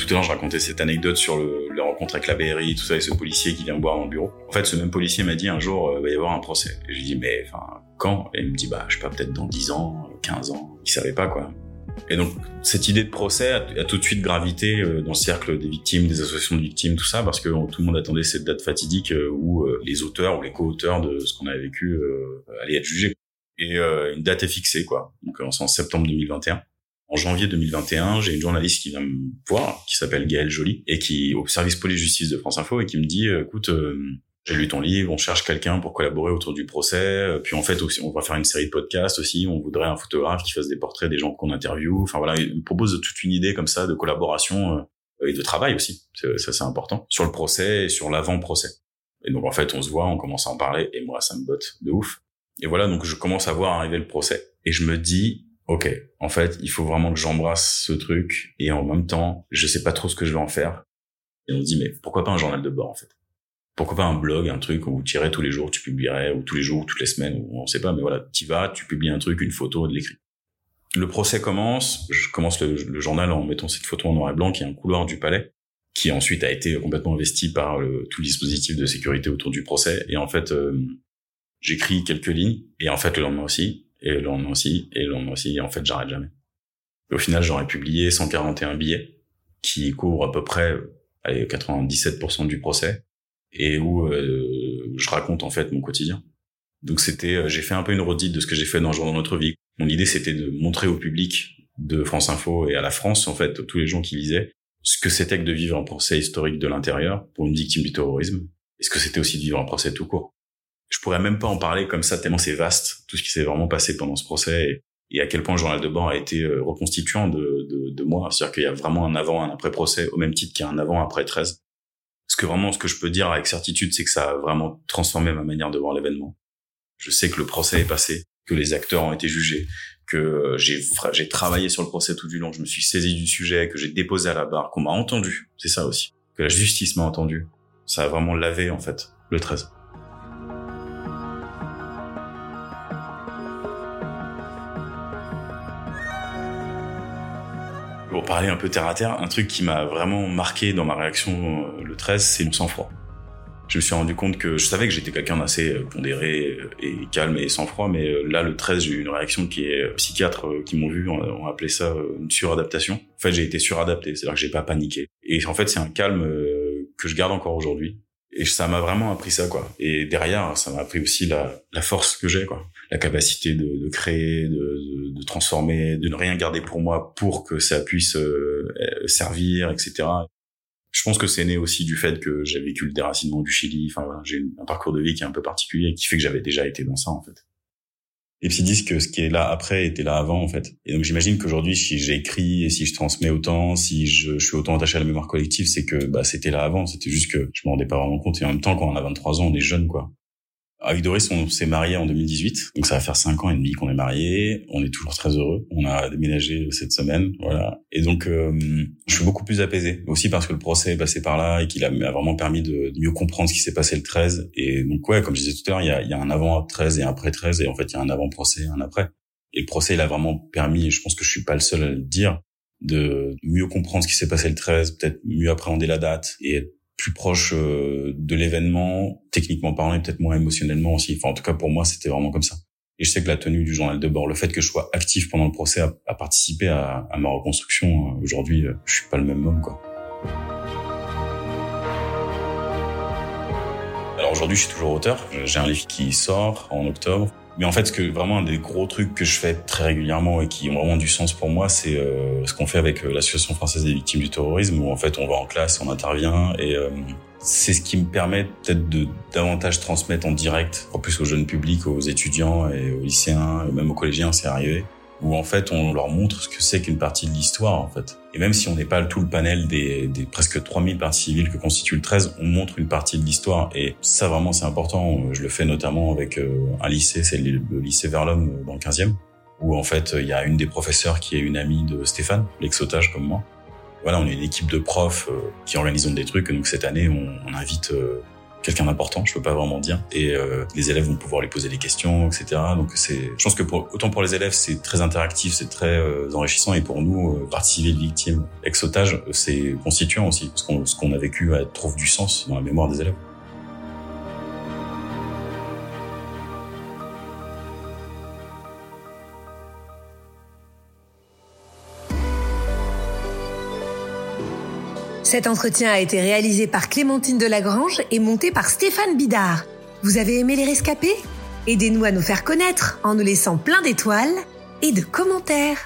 Tout à l'heure, je racontais cette anecdote sur le, la rencontre avec la BRI, tout ça, et ce policier qui vient me voir dans bureau. En fait, ce même policier m'a dit un jour, il euh, va y avoir un procès. Et je lui dis, mais enfin, quand? Et il me dit, bah, je sais pas, peut-être dans 10 ans, 15 ans. Il savait pas, quoi. Et donc, cette idée de procès a, tout de suite gravité euh, dans le cercle des victimes, des associations de victimes, tout ça, parce que tout le monde attendait cette date fatidique euh, où les auteurs ou les co-auteurs de ce qu'on avait vécu allaient être jugés. Et une date est fixée, quoi. Donc, en septembre 2021 en janvier 2021, j'ai une journaliste qui vient me voir, qui s'appelle Gaëlle Joly, et qui au service police-justice de France Info, et qui me dit, euh, écoute, euh, j'ai lu ton livre, on cherche quelqu'un pour collaborer autour du procès, euh, puis en fait aussi, on va faire une série de podcasts aussi, on voudrait un photographe qui fasse des portraits des gens qu'on interviewe, enfin voilà, il me propose toute une idée comme ça de collaboration et de travail aussi, ça c'est important, sur le procès et sur l'avant-procès. Et donc en fait, on se voit, on commence à en parler, et moi ça me botte de ouf. Et voilà, donc je commence à voir arriver le procès, et je me dis, ok, en fait, il faut vraiment que j'embrasse ce truc et en même temps, je sais pas trop ce que je vais en faire. Et on se dit, mais pourquoi pas un journal de bord, en fait? Pourquoi pas un blog, un truc où tu irais tous les jours, tu publierais, ou tous les jours, toutes les semaines, ou on sait pas, mais voilà, tu vas, tu publies un truc, une photo, de l'écrit. Le procès commence, je commence le, journal en mettant cette photo en noir et blanc qui est un couloir du palais, qui ensuite a été complètement investi par le, tout le dispositif de sécurité autour du procès. Et en fait, euh, j'écris quelques lignes, et en fait, le lendemain aussi, et le lendemain aussi, et le lendemain aussi, et en fait, j'arrête jamais. Et au final, j'aurais publié 141 billets qui couvrent à peu près allez, 97% du procès et où euh, je raconte en fait mon quotidien. Donc c'était, euh, j'ai fait un peu une redite de ce que j'ai fait dans jour de notre vie. Mon idée, c'était de montrer au public de France Info et à la France, en fait, tous les gens qui lisaient, ce que c'était que de vivre un procès historique de l'intérieur pour une victime du terrorisme, et ce que c'était aussi de vivre un procès tout court je pourrais même pas en parler comme ça tellement c'est vaste tout ce qui s'est vraiment passé pendant ce procès et, à quel point le journal de bord a été euh, reconstituant de, de, de moi. C'est-à-dire qu'il y a vraiment un avant, un après procès au même titre qu'il y a un avant, après 13. Parce que vraiment, ce que je peux dire avec certitude, c'est que ça a vraiment transformé ma manière de voir l'événement. Je sais que le procès est passé, que les acteurs ont été jugés, que j'ai j'ai travaillé sur le procès tout du long, je me suis saisi du sujet, que j'ai déposé à la barre, qu'on m'a entendu. C'est ça aussi. Que la justice m'a entendu. Ça a vraiment lavé, en fait, le 13. Pour parler un peu terre à terre, un truc qui m'a vraiment marqué dans ma réaction euh, le 13, c'est mon sang-froid. Je me suis rendu compte que je savais que j'étais quelqu'un d'assez euh, pondéré euh, et calme et sang-froid, mais là, le 13, j'ai eu une réaction qui est psychiatre qui m'ont vu, on a appelé ça une suradaptation. En fait, j'ai été suradapté, c'est-à-dire que j'ai pas paniqué. Et en fait, c'est un calme que je garde encore aujourd'hui. Et ça m'a vraiment appris ça, quoi. Et derrière, ça m'a appris aussi la, la force que j'ai, quoi la capacité de, créer, de, de, transformer, de ne rien garder pour moi pour que ça puisse euh, servir, etc. Je pense que c'est né aussi du fait que j'ai vécu le déracinement du Chili. Enfin j'ai un parcours de vie qui est un peu particulier, qui fait que j'avais déjà été dans ça en fait. Et puis ils disent que ce qui est là après était là avant en fait. Et donc j'imagine qu'aujourd'hui, si j'écris et si je transmets autant, si je, suis autant attaché à la mémoire collective, c'est que bah c'était là avant. C'était juste que je m'en rendais pas vraiment compte. Et en même temps, quand on a 23 ans, on est jeune quoi. Avec Doris, on s'est marié en 2018, donc ça va faire cinq ans et demi qu'on est mariés. On est toujours très heureux. On a déménagé cette semaine, voilà. Et donc, euh, je suis beaucoup plus apaisé, aussi parce que le procès est passé par là et qu'il a, vraiment permis de, mieux comprendre ce qui s'est passé le 13. Et donc, ouais, comme je disais tout à l'heure, il y a, un avant 13 et un après 13, et en fait, il y a un avant procès et un après. Et le procès, il a vraiment permis, et je pense que je suis pas le seul à le dire, de mieux comprendre ce qui s'est passé le 13, peut-être mieux appréhender la date et plus proche euh, de l'événement, techniquement parlant, et peut-être moins émotionnellement aussi. Enfin, en tout cas, pour moi, c'était vraiment comme ça. Et je sais que la tenue du journal de bord, le fait que je sois actif pendant le procès, a, participé à, à, ma reconstruction. Euh, aujourd'hui, euh, je suis pas le même homme, quoi. Alors, aujourd'hui, je suis toujours auteur. J'ai un livre qui sort en octobre. Mais en fait, ce que vraiment un des gros trucs que je fais très régulièrement et qui ont vraiment du sens pour moi, c'est euh, ce qu'on fait avec euh, l'Association française des victimes du terrorisme, où en fait on va en classe, on intervient, et euh, c'est ce qui me permet peut-être de davantage transmettre en direct, en plus au jeunes publics, aux étudiants et aux lycéens, et même aux collégiens, c'est arrivé où en fait on leur montre ce que c'est qu'une partie de l'histoire en fait. Et même si on n'est pas tout le panel des, des presque 3000 parties civiles que constitue le 13, on montre une partie de l'histoire et ça vraiment c'est important. Je le fais notamment avec euh, un lycée, c'est le, lycée Verlhomme euh, dans le 15e, où en fait il y a une des professeurs qui est une amie de Stéphane, l'ex-otage comme moi. Voilà, on est une équipe de profs euh, qui organisons des trucs. Donc cette année, on, on invite quelqu'un d'important, je peux pas vraiment dire. Et euh, les élèves vont pouvoir lui poser des questions, etc. Donc c'est, je pense que pour, autant pour les élèves c'est très interactif, c'est très euh, enrichissant, et pour nous, euh, partie civile, victime, ex-otage, c'est constituant aussi, parce qu'on, ce qu'on a vécu trouve du sens dans la mémoire des élèves. Cet entretien a été réalisé par Clémentine Delagrange et monté par Stéphane Bidard. Vous avez aimé les rescapés? Aidez-nous à nous faire connaître en nous laissant plein d'étoiles et de commentaires.